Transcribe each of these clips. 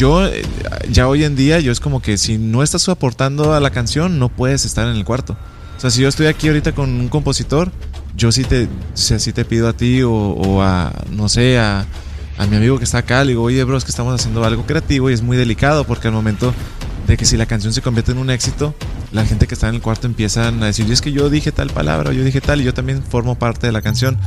yo eh, ya hoy en día, yo es como que si no estás aportando a la canción, no puedes estar en el cuarto. O sea, si yo estoy aquí ahorita con un compositor, yo sí te, sí te pido a ti o, a, no sé, a, a, mi amigo que está acá, le digo, oye, bro, es que estamos haciendo algo creativo y es muy delicado porque al momento de que si la canción se convierte en un éxito, la gente que está en el cuarto empiezan a decir, y es que yo dije tal palabra, o yo dije tal, y yo también formo parte de la canción.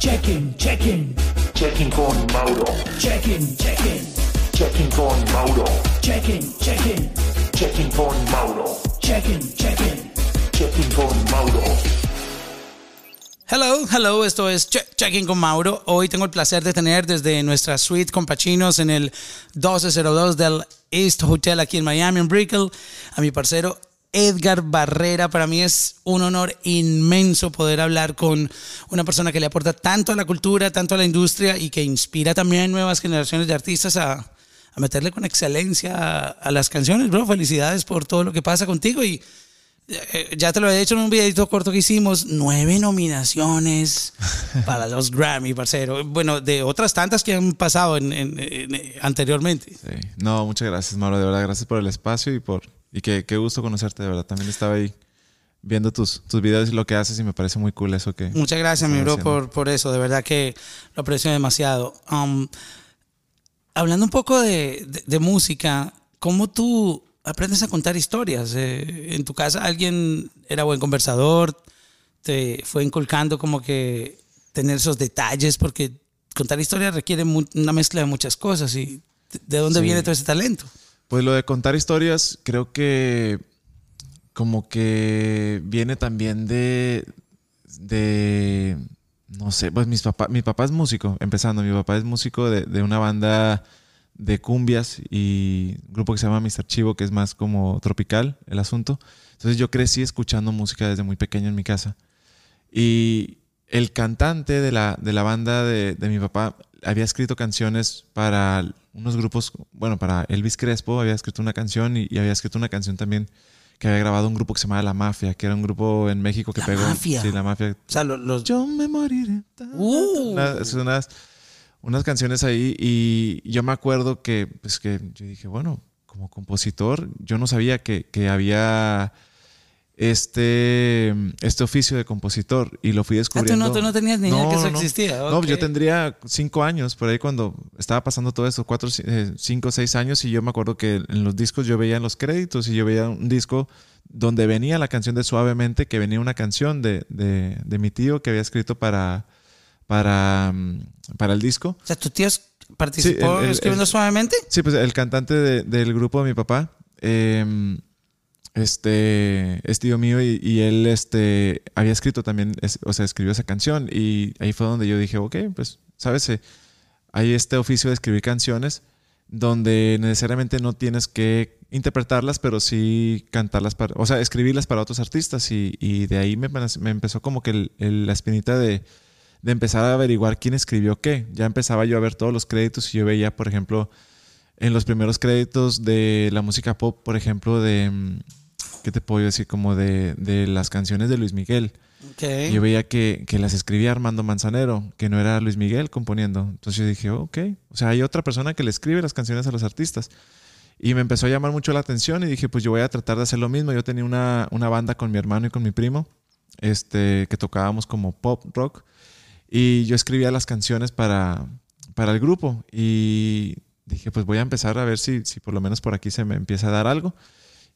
Checking, checking. Checking con Mauro. Checking, checking. Checking con Mauro. Checking, checking. Checking con Mauro. Checking, checking. Checking con Mauro. Hello, hello, esto es Checking con Mauro. Hoy tengo el placer de tener desde nuestra suite con Pachinos en el 1202 del East Hotel aquí en Miami, en Brickell, a mi parcero Edgar Barrera. Para mí es un honor inmenso poder hablar con una persona que le aporta tanto a la cultura, tanto a la industria y que inspira también a nuevas generaciones de artistas a, a meterle con excelencia a, las canciones, bro. Felicidades por todo lo que pasa contigo y eh, ya te lo he dicho en un videito corto que hicimos, nueve nominaciones para los Grammy, parcero. Bueno, de otras tantas que han pasado en, anteriormente. Sí. No, muchas gracias, Mauro. De verdad, gracias por el espacio y por y qué, qué gusto conocerte, de verdad. También estaba ahí viendo tus, tus videos y lo que haces y me parece muy cool eso que... Muchas gracias, mi bro, por, por eso. De verdad que lo aprecio demasiado. Um, hablando un poco de, de, de música, ¿cómo tú aprendes a contar historias. Eh, en tu casa alguien era buen conversador, te fue inculcando como que tener esos detalles, porque contar historias requiere una mezcla de muchas cosas. ¿Y de dónde viene todo ese talento? Pues lo de contar historias creo que como que viene también de, de no sé, pues mis papá, mi papá es músico, empezando, mi papá es músico de, de una banda de cumbias y un grupo que se llama Mr. Chivo, que es más como tropical el asunto. Entonces yo crecí escuchando música desde muy pequeño en mi casa. Y el cantante de la, de la banda de, de, mi papá había escrito canciones para unos grupos, bueno, para Elvis Crespo había escrito una canción y, había escrito una canción también que había grabado un grupo que se llamaba La Mafia, que era un grupo en México que la pegó. Mafia. Sí, La Mafia. O sea, los... los... Yo me moriré. Uh. Unas, unas, unas canciones ahí y yo me acuerdo que, pues que yo dije, bueno, como compositor, yo no sabía que, que había este, este oficio de compositor y lo fui descubriendo. Ah, ¿tú, no, tú no tenías ni idea no, que eso no, existía. No, okay. yo tendría cinco años por ahí cuando estaba pasando todo esto, cuatro, eh, cinco, seis años y yo me acuerdo que en los discos yo veía en los créditos y yo veía un disco donde venía la canción de Suavemente, que venía una canción de, de, de mi tío que había escrito para, para, para el disco. O sea, ¿tu tío participó Sí, el- el- escribiendo el- suavemente? Sí, pues el cantante de- del grupo de mi papá, eh, este, es tío mío y, él este, había escrito también, o sea, escribió esa canción y ahí fue donde yo dije, ok, pues, sabes, Eh, hay este oficio de escribir canciones donde necesariamente no tienes que interpretarlas, pero sí cantarlas, para, o sea, escribirlas para otros artistas y, y de ahí me, me empezó como que la espinita de, de empezar a averiguar quién escribió qué. Ya empezaba yo a ver todos los créditos y yo veía, por ejemplo, en los primeros créditos de la música pop, por ejemplo, de, mm, ¿qué te puedo decir? Como de, de las canciones de Luis Miguel. Okay. Yo veía que, que las escribía Armando Manzanero, que no era Luis Miguel componiendo. Entonces yo dije, ok, o sea, hay otra persona que le escribe las canciones a los artistas. Y me empezó a llamar mucho la atención y dije, pues yo voy a tratar de hacer lo mismo. Yo tenía una, una banda con mi hermano y con mi primo, este, que tocábamos como pop rock. Y yo escribía las canciones para, para el grupo. Y dije, pues voy a empezar a ver si, si por lo menos por aquí se me empieza a dar algo.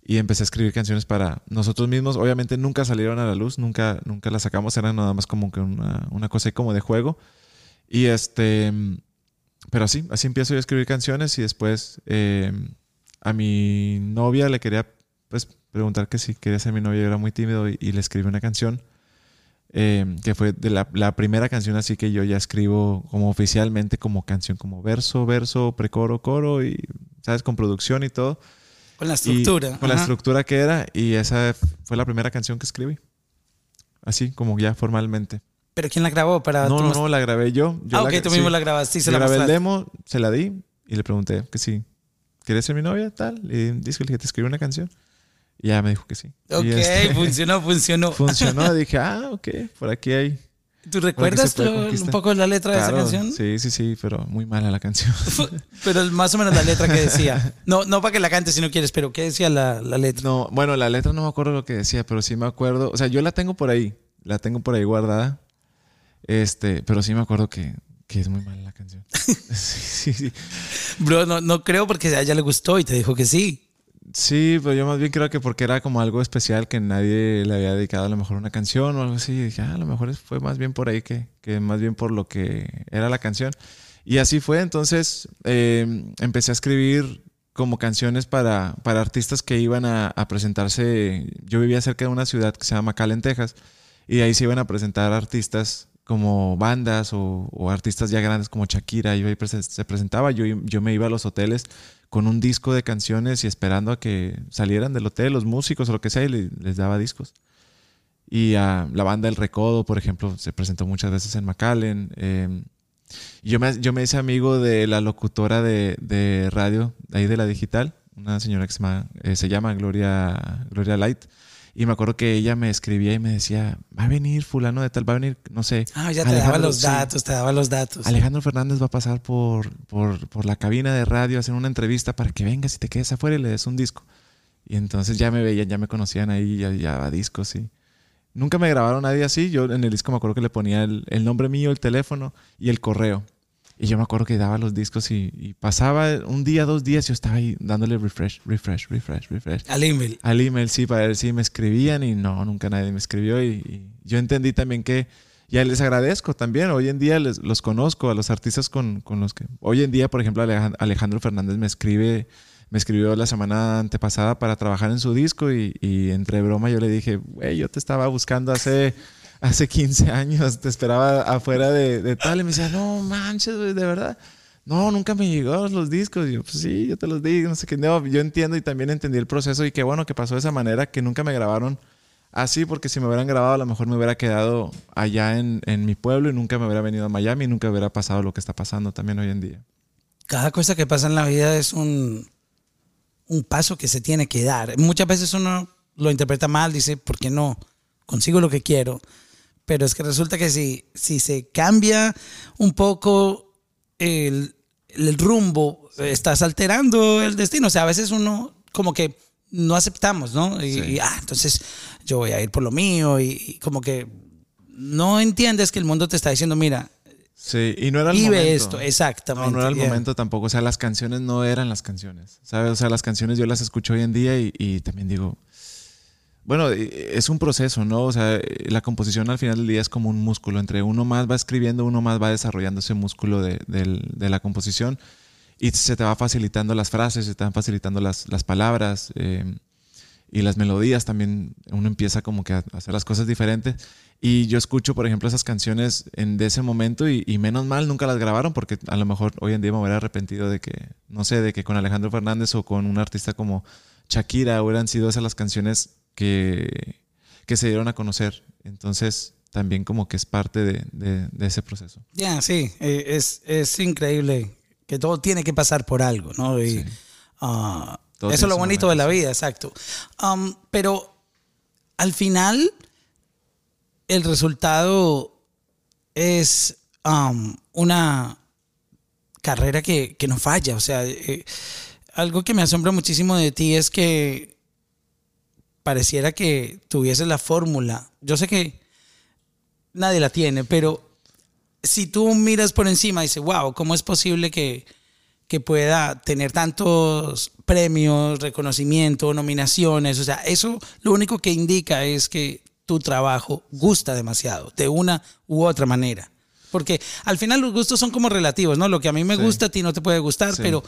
Y empecé a escribir canciones para nosotros mismos. Obviamente nunca salieron a la luz, nunca, nunca las sacamos, eran nada más como que una, una cosa ahí como de juego. Y este, pero así, así empiezo yo a escribir canciones y después eh, a mi novia le quería pues preguntar que si quería ser mi novia, yo era muy tímido y, y le escribí una canción eh, que fue de la, la, primera canción así que yo ya escribo como oficialmente como canción, como verso, verso, precoro, coro y, ¿sabes? Con producción y todo. Con la estructura. Y, con la estructura que era y esa fue la primera canción que escribí. Así, como ya formalmente. ¿Pero quién la grabó? Para no, no, no, la grabé yo. yo ah, la, ok, tú mismo la grabaste y se la grabé el mostraste. demo, se la di y le pregunté que sí. ¿Quieres ser mi novia? Tal. Y dice que te escribí una canción. Y ya me dijo que sí. Ok, este, funcionó, funcionó. funcionó. Dije, ah, ok, por aquí hay, ¿Tú recuerdas lo- un poco la letra de esa canción? Sí, sí, sí, pero muy mala la canción. Pero más o menos la letra que decía. No, no para que la cantes si no quieres, pero ¿qué decía la, la letra? No, bueno, la letra no me acuerdo lo que decía, pero sí me acuerdo. O sea, yo la tengo por ahí. La tengo por ahí guardada. Este, pero sí me acuerdo que, que es muy mala la canción. sí, sí, sí. Bro, no, no creo porque a ella le gustó y te dijo que sí. Sí, pero yo más bien creo que porque era como algo especial que nadie le había dedicado a lo mejor una canción o algo así. Y dije, ah, a lo mejor fue más bien por ahí que, que más bien por lo que era la canción. Y así fue. Entonces eh, empecé a escribir como canciones para, para artistas que iban a, a presentarse. Yo vivía cerca de una ciudad que se llama McAllen, Texas. Y ahí se iban a presentar artistas como bandas o, o artistas ya grandes como Shakira. Iba y prese- se presentaba. Yo, yo me iba a los hoteles con un disco de canciones y esperando a que salieran del hotel los músicos o lo que sea y le- les daba discos. Y a la banda El Recodo, por ejemplo, se presentó muchas veces en McAllen. Eh, y yo, me, yo me hice amigo de la locutora de, de radio, ahí de la digital, una señora que se llama, eh, se llama Gloria, Gloria Light. Y me acuerdo que ella me escribía y me decía, va a venir fulano de tal, va a venir, no sé. Ah, ya te daba Alejandro- los sí. datos, te daba los datos. Alejandro Fernández va a pasar por, por, por la cabina de radio a hacer una entrevista para que vengas y te quedes afuera y le des un disco. Y entonces ya me veían, ya me conocían ahí, ya, ya daba discos, sí. Nunca me grabaron nadie así. Yo en el disco me acuerdo que le ponía el, el nombre mío, el teléfono y el correo. Y yo me acuerdo que daba los discos y, y pasaba un día, dos días, yo estaba ahí dándole refresh, refresh, refresh, refresh. Al email. Al email, sí, para ver si me escribían y no, nunca nadie me escribió. Y, y yo entendí también que, ya les agradezco también, hoy en día les, los conozco a los artistas con, con los que, hoy en día, por ejemplo, Alejan- Alejandro Fernández me escribe, me escribió la semana antepasada para trabajar en su disco y, y entre broma yo le dije, güey, yo te estaba buscando hace... Hace 15 años te esperaba afuera de, tal y me decía, no manches, de verdad. No, nunca me llegó los discos. Y yo, pues sí, yo te los di, no sé qué. No, yo entiendo y también entendí el proceso y qué bueno que pasó de esa manera, que nunca me grabaron así, porque si me hubieran grabado a lo mejor me hubiera quedado allá en, en mi pueblo y nunca me hubiera venido a Miami y nunca hubiera pasado lo que está pasando también hoy en día. Cada cosa que pasa en la vida es un, un paso que se tiene que dar. Muchas veces uno lo interpreta mal, dice, ¿por qué no? Consigo lo que quiero. Pero es que resulta que si, si se cambia un poco el, el rumbo, estás alterando el destino. O sea, a veces uno como que no aceptamos, ¿no? Y, Sí. y, ah, entonces yo voy a ir por lo mío y, y como que no entiendes que el mundo te está diciendo, mira, Sí, y no era el vive momento. esto, exactamente. No, no era el yeah. momento tampoco. O sea, las canciones no eran las canciones. ¿Sabes? O sea, las canciones yo las escucho hoy en día y, y también digo. Bueno, eh, es un proceso, ¿no? O sea, eh, la composición al final del día es como un músculo. Entre uno más va escribiendo, uno más va desarrollando ese músculo de, del- de la composición y se te va facilitando las frases, se te van facilitando las, las palabras eh, y las melodías también. Uno empieza como que a hacer las cosas diferentes. Y yo escucho, por ejemplo, esas canciones en, de ese momento y, y menos mal nunca las grabaron porque a lo mejor hoy en día me hubiera arrepentido de que, no sé, de que con Alejandro Fernández o con un artista como Shakira hubieran sido esas las canciones que, que se dieron a conocer. Entonces también como que es parte de, de- de ese proceso. Ya, sí, eh, es, es increíble que todo tiene que pasar por algo, ¿no? Y, ah, Todo eso es lo bonito de la vida, exacto. Um, pero al final, el resultado es um, una carrera que, que no falla. O sea, eh, algo que me asombra muchísimo de ti es que pareciera que tuvieses la fórmula. Yo sé que nadie la tiene, pero si tú miras por encima y dices, wow, ¿cómo es posible que, que pueda tener tantos premios, reconocimiento, nominaciones? O sea, eso lo único que indica es que tu trabajo gusta demasiado, de una u otra manera. Porque al final los gustos son como relativos, ¿no? Lo que a mí me Sí. gusta a ti no te puede gustar, Sí. pero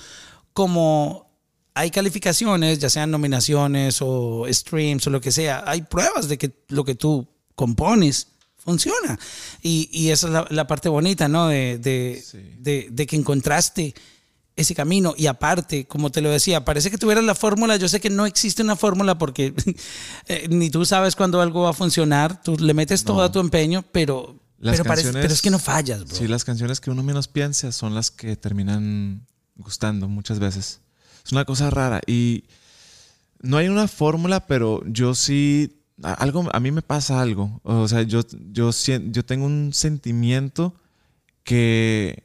como hay calificaciones, ya sean nominaciones o streams o lo que sea, hay pruebas de que lo que tú compones funciona. Y, y esa es la, la parte bonita, ¿no? De, de, Sí. de- de que encontraste ese camino. Y aparte, como te lo decía, parece que tuvieras la fórmula. Yo sé que no existe una fórmula porque eh, ni tú sabes cuándo algo va a funcionar. Tú le metes todo No. a tu empeño, pero, Las pero, parece- pero es que no fallas, bro. Sí, las canciones que uno menos piensa son las que terminan gustando muchas veces. Es una cosa rara y no hay una fórmula, pero yo sí algo, a mí me pasa algo. O sea, yo, yo, yo tengo un sentimiento que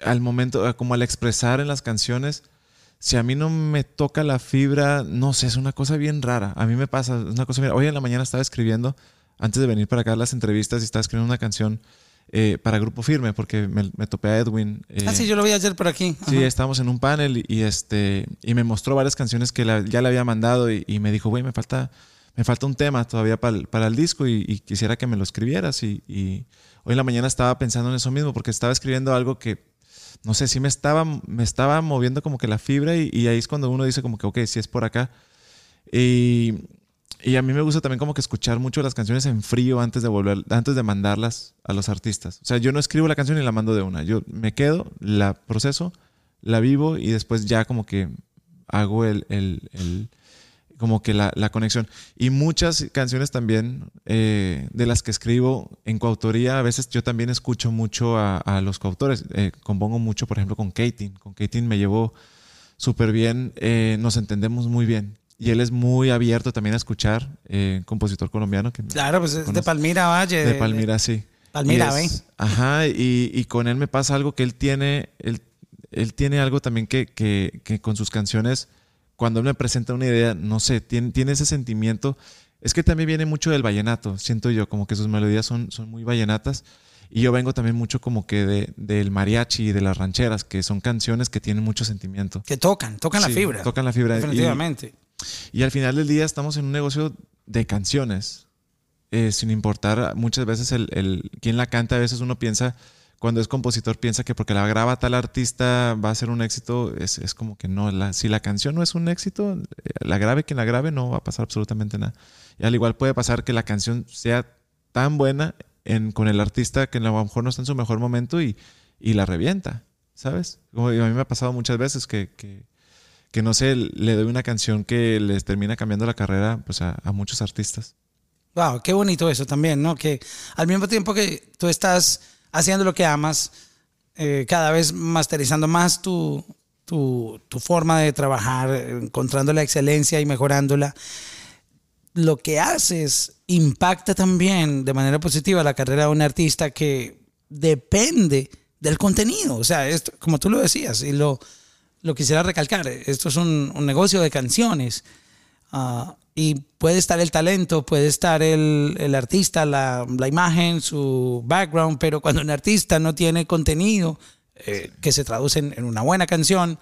al momento, como al expresar en las canciones, si a mí no me toca la fibra, no sé, es una cosa bien rara. A mí me pasa, es una cosa bien. Hoy en la mañana estaba escribiendo, antes de venir para acá a las entrevistas, y estaba escribiendo una canción eh, para Grupo Firme, porque me, me topé a Edwin. eh, Ah, sí, yo lo vi ayer por aquí. Sí, Ajá. estábamos en un panel y, y, este y me mostró varias canciones que la- ya le había mandado y, y me dijo, güey, me falta, me falta un tema todavía para el, para el disco y, y quisiera que me lo escribieras. Y, y hoy en la mañana estaba pensando en eso mismo porque estaba escribiendo algo que, no sé, sí me estaba, me estaba moviendo como que la fibra y, y ahí es cuando uno dice como que, ok, si es por acá. Y, y a mí me gusta también como que escuchar mucho las canciones en frío antes de volver, antes de mandarlas a los artistas. O sea, yo no escribo la canción y la mando de una. Yo me quedo, la proceso, la vivo y después ya como que hago el, el- el- como que la, la conexión. Y muchas canciones también eh, de las que escribo en coautoría, a veces yo también escucho mucho a, a los coautores. Eh, compongo mucho, por ejemplo, con Katin. Con Katin me llevo súper bien, eh, nos entendemos muy bien. Y él es muy abierto también a escuchar, eh, compositor colombiano que Claro, pues es de Palmira Valle. de Palmira, sí. Palmira, Y ¿ve? es- Ajá, y, y con él me pasa algo que él tiene, él, él tiene algo también que, que, que con sus canciones, cuando él me presenta una idea, no sé, tiene, tiene ese sentimiento. Es que también viene mucho del vallenato, siento yo, como que sus melodías son, son muy vallenatas. Y yo vengo también mucho como que de, del mariachi y de las rancheras, que son canciones que tienen mucho sentimiento. Que tocan, tocan la Sí, fibra. Tocan la fibra. Definitivamente. y al final del día estamos en un negocio de canciones, eh, sin importar muchas veces el, el- quién la canta. A veces uno piensa, cuando es compositor, piensa que porque la graba tal artista va a ser un éxito. Es, es como que no, si la canción no es un éxito, eh, la grabe quien la grabe, no va a pasar absolutamente nada. Y al igual puede pasar que la canción sea tan buena en, con el artista que a lo mejor no está en su mejor momento y, y la revienta, ¿sabes? A mí me ha pasado muchas veces que que no sé, le doy una canción que les termina cambiando la carrera pues, a, a muchos artistas. Wow, qué bonito eso también, ¿no? Que al mismo tiempo que tú estás haciendo lo que amas, eh, cada vez masterizando más tu, tu, tu forma de trabajar, encontrando la excelencia y mejorándola, lo que haces impacta también de manera positiva la carrera de un artista que depende del contenido. O sea, esto, como tú lo decías, y lo, lo quisiera recalcar, esto es un, un negocio de canciones. Ah, y puede estar el talento, puede estar el, el artista, la, la imagen, su background, pero cuando un artista no tiene contenido eh, que se traduce en, una buena canción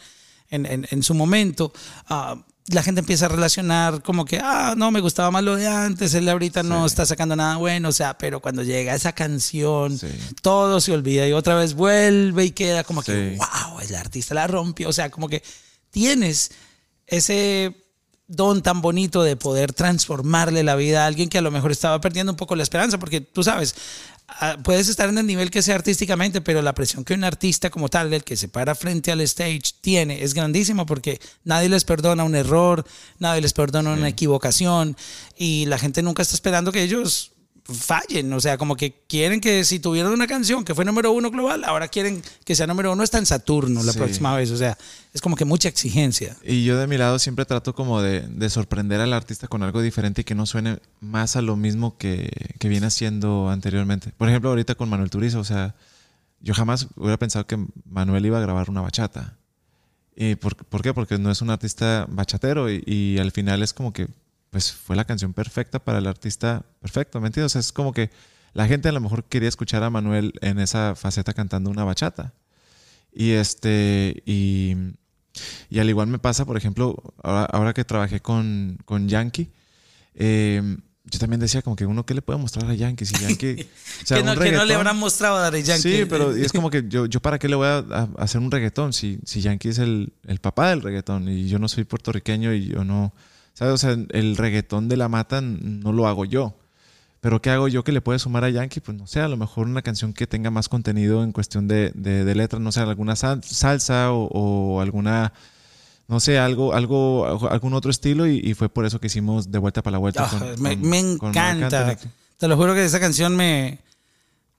en, en- en su momento, ah, la gente empieza a relacionar como que, ah, no, me gustaba más lo de antes, él ahorita no está sacando nada bueno, o sea, pero cuando llega esa canción, Sí. todo se olvida y otra vez vuelve y queda como que, wow, el artista la rompió, o sea, como que tienes ese don tan bonito de poder transformarle la vida a alguien que a lo mejor estaba perdiendo un poco la esperanza, porque tú sabes, puedes estar en el nivel que sea artísticamente, pero la presión que un artista como tal, el que se para frente al stage, tiene es grandísima porque nadie les perdona un error, nadie les perdona una equivocación y la gente nunca está esperando que ellos fallen, o sea, como que quieren que si tuvieron una canción que fue número uno global, ahora quieren que sea número uno hasta en Saturno la Sí. próxima vez, o sea, es como que mucha exigencia. Y yo de mi lado siempre trato como de, de sorprender al artista con algo diferente y que no suene más a lo mismo que, que viene haciendo anteriormente. Por ejemplo, ahorita con Manuel Turizo, o sea, yo jamás hubiera pensado que Manuel iba a grabar una bachata. ¿Y por, por qué? Porque no es un artista bachatero y, y al final es como que pues fue la canción perfecta para el artista perfecto, ¿me entiendes? O sea, es como que la gente a lo mejor quería escuchar a Manuel en esa faceta cantando una bachata. Y este, y, y al igual me pasa, por ejemplo, ahora, ahora que trabajé con, con Yankee, eh, yo también decía como que uno, ¿qué le puede mostrar a Yankee? Si Yankee, o sea, que, no, un que no le habrán mostrado a Yankee. Sí, pero es como que yo, yo para qué le voy a, a hacer un reggaetón si, si Yankee es el, el papá del reggaetón y yo no soy puertorriqueño y yo no, ¿sabes? O sea, el reggaetón de la mata no lo hago yo. Pero ¿qué hago yo que le puede sumar a Yankee? Pues no sé, a lo mejor una canción que tenga más contenido en cuestión de, de, de letras, no sé, alguna sal- salsa o, o alguna, no sé, algo, algo, algún otro estilo y, y fue por eso que hicimos De Vuelta para la Vuelta. Ah, con- me, con- encanta. Te lo juro que esa canción me,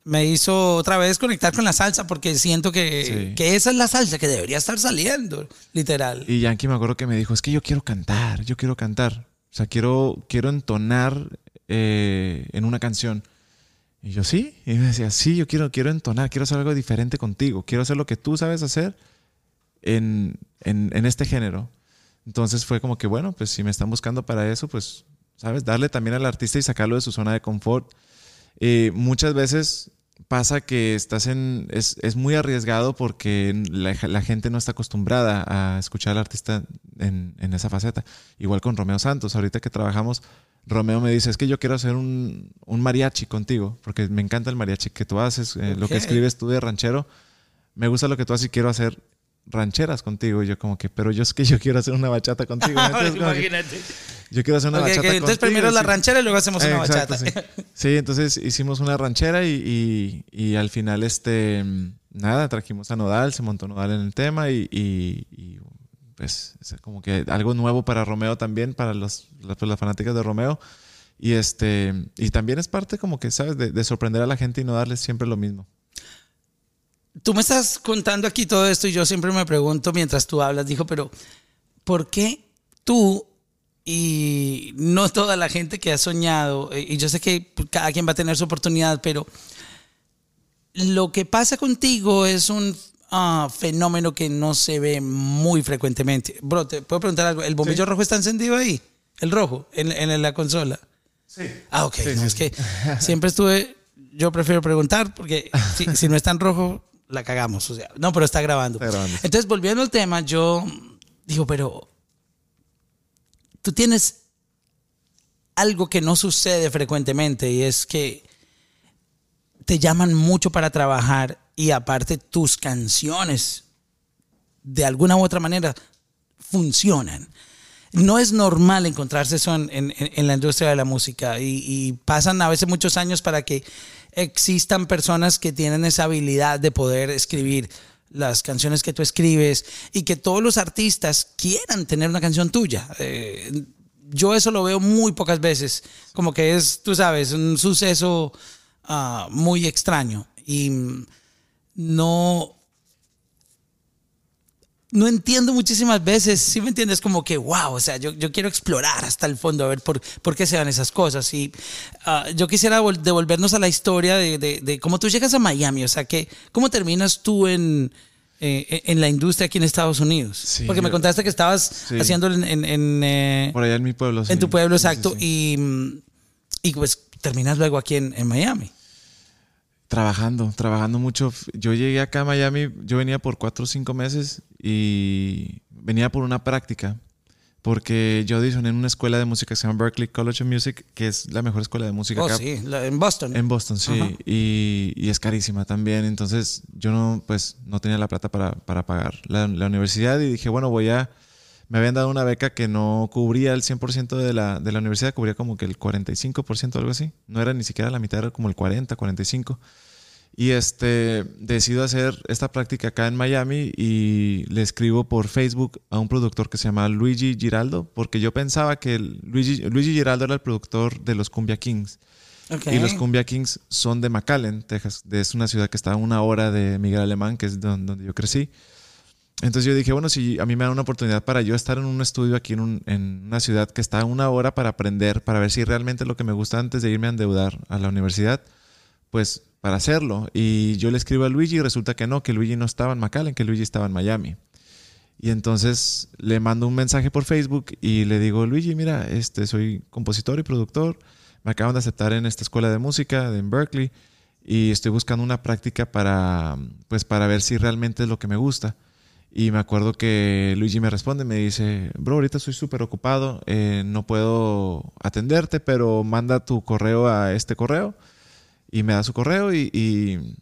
me hizo otra vez conectar con la salsa porque siento que, Sí. que esa es la salsa que debería estar saliendo, literal. Y Yankee me acuerdo que me dijo, es que yo quiero cantar, yo quiero cantar. O sea, quiero, quiero entonar eh, en una canción. Y yo, sí. Y me decía, sí, yo quiero, quiero entonar, quiero hacer algo diferente contigo. Quiero hacer lo que tú sabes hacer en, en, en este género. Entonces fue como que, bueno, pues si me están buscando para eso, pues, ¿sabes? Darle también al artista y sacarlo de su zona de confort. Eh, muchas veces pasa que estás en. Es, es muy arriesgado porque la, la gente no está acostumbrada a escuchar al artista en, en esa faceta. Igual con Romeo Santos. Ahorita que trabajamos, Romeo me dice: Es que yo quiero hacer un, un mariachi contigo, porque me encanta el mariachi que tú haces, eh, lo que escribes tú de ranchero. Me gusta lo que tú haces y quiero hacer rancheras contigo. Y yo, como que, pero yo es que yo quiero hacer una bachata contigo. que Imagínate. Yo quiero hacer una Ok, ok, bachata entonces contigo, primero la ranchera y luego hacemos una Exacto, bachata. Sí. Sí, entonces hicimos una ranchera y, y- y al final, este, nada, trajimos a Nodal, se montó Nodal en el tema y, y- pues es como que algo nuevo para Romeo también, para los, las, pues, las fanáticas de Romeo. Y este, y también es parte como que, ¿sabes? De, de sorprender a la gente y no darles siempre lo mismo. Tú me estás contando aquí todo esto y yo siempre me pregunto mientras tú hablas, dijo, pero ¿por qué tú y no toda la gente que ha soñado, eh, y yo sé que cada quien va a tener su oportunidad, pero lo que pasa contigo es un ah, fenómeno que no se ve muy frecuentemente. Bro, te puedo preguntar algo, ¿el bombillo rojo está encendido ahí? ¿El rojo en, en la consola? Sí. Ah, ok. no, es que siempre estuve. Yo prefiero preguntar porque si, si no está en rojo, la cagamos. O sea, no, pero está grabando. Está grabando. Entonces, volviendo al tema, yo digo, pero tú tienes algo que no sucede frecuentemente y es que te llaman mucho para trabajar y aparte tus canciones de alguna u otra manera funcionan. No es normal encontrarse eso en, la industria de la música y pasan a veces muchos años para que existan personas que tienen esa habilidad de poder escribir las canciones que tú escribes y que todos los artistas quieran tener una canción tuya. Eh, yo eso lo veo muy pocas veces, como que es, tú sabes, un suceso ah, muy extraño y no no entiendo muchísimas veces, si me entiendes, como que, wow, o sea, yo, yo quiero explorar hasta el fondo a ver por, por qué se dan esas cosas. Y ah, yo quisiera vol- devolvernos a la historia de, de- de cómo tú llegas a Miami, o sea, que, ¿cómo terminas tú en, eh, en la industria aquí en Estados Unidos? Sí, Porque me contaste que estabas Sí. haciéndolo en, en, en, eh, Por allá en mi pueblo. sí. en tu pueblo, Sí, sí, exacto, sí. Y, y pues terminas luego aquí en, en Miami. Trabajando, trabajando mucho. Yo llegué acá a Miami, yo venía por cuatro o cinco meses y venía por una práctica, porque yo audicioné en una escuela de música que se llama Berklee College of Music, que es la mejor escuela de música Oh, acá. sí, la- en Boston. En Boston, sí. Ajá. Y, y es carísima también. Entonces yo no, pues, no tenía la plata para, para pagar la, la universidad y dije, bueno, voy a... Me habían dado una beca que no cubría el 100% de la, de la universidad, cubría como que el 45% o algo así. No era ni siquiera la mitad, era como el 40, 45. Y este, decido hacer esta práctica acá en Miami y le escribo por Facebook a un productor que se llama Luigi Giraldo, porque yo pensaba que Luigi, Luigi Giraldo era el productor de los Cumbia Kings. Y los Cumbia Kings son de McAllen, Texas. Es una ciudad que está a una hora de Miguel Alemán, que es don- donde yo crecí. Entonces yo dije, bueno, si a mí me dan una oportunidad para yo estar en un estudio aquí en, un- en una ciudad que está a una hora para aprender, para ver si realmente lo que me gusta antes de irme a endeudar a la universidad, pues para hacerlo. Y yo le escribo a Luigi y resulta que no, que Luigi no estaba en McAllen, que Luigi estaba en Miami. Y entonces le mando un mensaje por Facebook y le digo, Luigi, mira, este, soy compositor y productor, me acaban de aceptar en esta escuela de música en Berkeley y estoy buscando una práctica para, pues, para ver si realmente es lo que me gusta. Y me acuerdo que Luigi me responde, me dice, bro, ahorita estoy súper ocupado, eh, no puedo atenderte, pero manda tu correo a este correo. Y me da su correo y, y,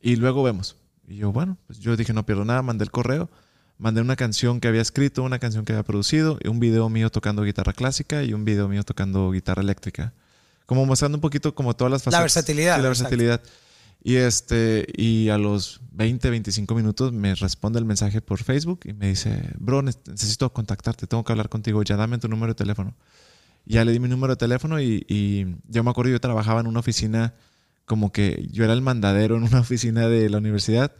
y luego vemos. Y yo, bueno, pues yo dije, no pierdo nada, mandé el correo, mandé una canción que había escrito, una canción que había producido, y un video mío tocando guitarra clásica y un video mío tocando guitarra eléctrica. Como mostrando un poquito como todas las facetas. versatilidad, Sí, la exacto. Y, este, y a los 20, 25 minutos me responde el mensaje por Facebook y me dice, bro, ne- necesito contactarte, tengo que hablar contigo, ya dame tu número de teléfono. Ya le di mi número de teléfono y, y yo me acuerdo, yo trabajaba en una oficina como que yo era el mandadero en una oficina de la universidad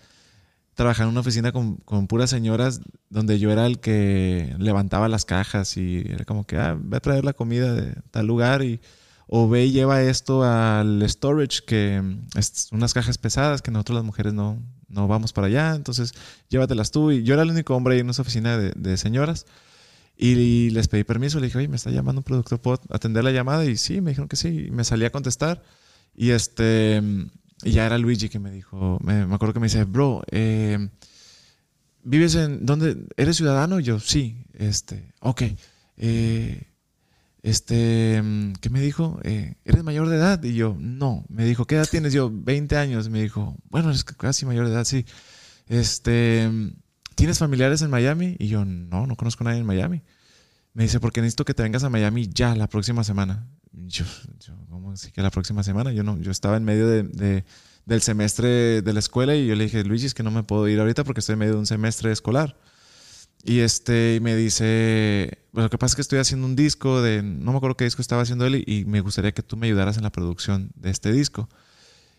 trabajar en una oficina con, con puras señoras donde yo era el que levantaba las cajas y era como que, ah, ve a traer la comida de tal lugar y o ve y lleva esto al storage, que mm, es unas cajas pesadas que nosotros las mujeres no, no vamos para allá, entonces llévatelas tú. Y yo era el único hombre ahí en esa oficina de, de señoras. Y les pedí permiso, le dije, oye, me está llamando un productor, ¿puedo atender la llamada? Y sí, me dijeron que sí, y me salí a contestar. Y este, y ya era Luigi que me dijo, me, acuerdo que me dice, bro, eh, ¿vives en, dónde, eres ciudadano? Y yo, sí, este, ok, eh, este, ¿qué me dijo? Eh, ¿Eres mayor de edad? Y yo, no. Me dijo, ¿qué edad tienes? Yo, 20 años. Me dijo, bueno, es casi mayor de edad, sí. Este, ¿tienes familiares en Miami? Y yo, no, no conozco a nadie en Miami. Me dice, porque necesito que te vengas a Miami ya la próxima semana. Yo, yo ¿cómo así que la próxima semana? Yo no, yo estaba en medio de, de, del semestre de la escuela y yo le dije, Luigi, es que no me puedo ir ahorita porque estoy en medio de un semestre escolar. Y este me dice, lo que pasa es que estoy haciendo un disco de, no me acuerdo qué disco estaba haciendo él y, me gustaría que tú me ayudaras en la producción de este disco.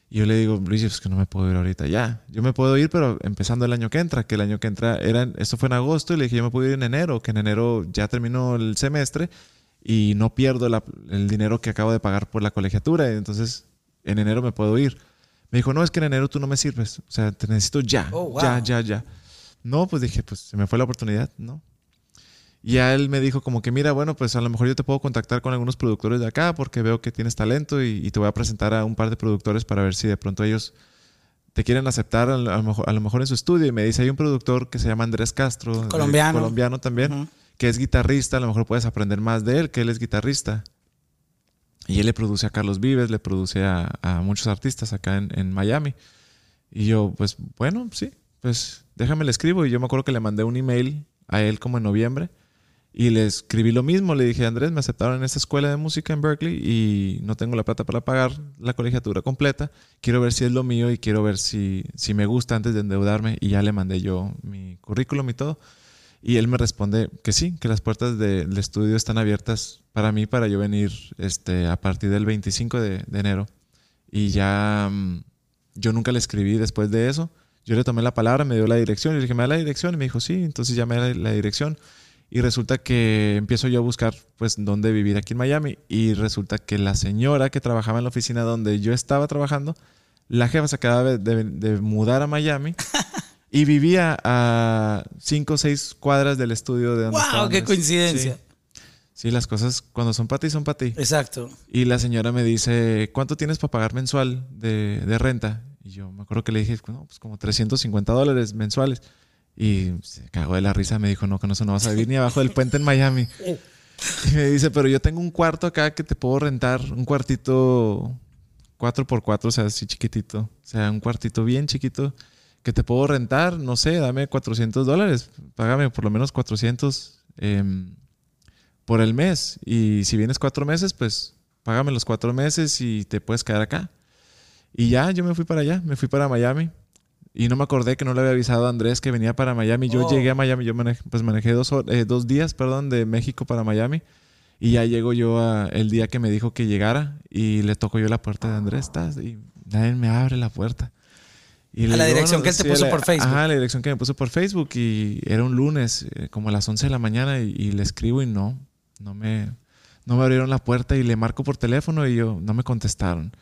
Y yo le digo, Luis, es que no me puedo ir ahorita ya. Yo me puedo ir, pero empezando el año que entra, que el año que entra era, esto fue en agosto y le dije, yo me puedo ir en enero, que en enero ya terminó el semestre y no pierdo la, el dinero que acabo de pagar por la colegiatura. Entonces, en enero me puedo ir. Me dijo, no, es que en enero tú no me sirves. O sea, te necesito ya, Oh, wow. ya, ya, ya. No, pues dije, pues se me fue la oportunidad, ¿no? Y ya él me dijo como que, mira, bueno, pues a lo mejor yo te puedo contactar con algunos productores de acá porque veo que tienes talento y, y te voy a presentar a un par de productores para ver si de pronto ellos te quieren aceptar a lo, mejor, a lo mejor en su estudio. Y me dice, hay un productor que se llama Andrés Castro, Colombiano. colombiano también, que es guitarrista, a lo mejor puedes aprender más de él, que él es guitarrista. Y él le produce a Carlos Vives, le produce a, a muchos artistas acá en, en Miami. Y yo, pues bueno, sí, pues déjame le escribo. Y yo me acuerdo que le mandé un email a él como en noviembre. Y le escribí lo mismo. Le dije, Andrés, me aceptaron en esta escuela de música en Berkeley y no tengo la plata para pagar la colegiatura completa. Quiero ver si es lo mío y quiero ver si, si me gusta antes de endeudarme. Y ya le mandé yo mi currículum y todo. Y él me responde que sí, que las puertas de- del estudio están abiertas para mí, para yo venir este, a partir del 25 de, de enero. Y ya mm, yo nunca le escribí después de eso. Yo le tomé la palabra, me dio la dirección. Y le dije, ¿me da la dirección? Y me dijo, sí. Entonces ya me da la, dirección. Y resulta que empiezo yo a buscar, pues, dónde vivir aquí en Miami. Y resulta que la señora que trabajaba en la oficina donde yo estaba trabajando, la jefa se acababa de, de- de mudar a Miami. Y vivía a cinco o seis cuadras del estudio de donde ¡Wow! ¡Qué coincidencia! Sí. Sí, las cosas cuando son para ti, son para ti. Exacto. Y la señora me dice, ¿cuánto tienes para pagar mensual de, de renta? Y yo me acuerdo que le dije, no, pues como 350 dólares mensuales. Y se cagó de la risa, me dijo, no, con eso no vas a vivir ni abajo del puente en Miami. Y me dice, pero yo tengo un cuarto acá que te puedo rentar, un cuartito 4x4, o sea, así chiquitito. O sea, un cuartito bien chiquito que te puedo rentar, no sé, dame 400 dólares, págame por lo menos 400 em, por el mes. Y si vienes cuatro meses, pues págame los cuatro meses y te puedes quedar acá. Y ya, yo me fui para allá, me fui para Miami. Y no me acordé que no le había avisado a Andrés que venía para Miami. Yo Oh. llegué a Miami, yo manejé, pues manejé dos, eh, dos días, perdón, de México para Miami. Y ya llego yo a- el día que me dijo que llegara y le toco yo la puerta de Andrés, ¿estás? Y nadie me abre la puerta. Y A la digo, dirección que él te puso la- por Facebook. Ajá, la dirección que me puso por Facebook y era un lunes, eh, como a las 11 de la mañana y, y le escribo y no, no me, no me abrieron la puerta y le marco por teléfono y yo, no me contestaron.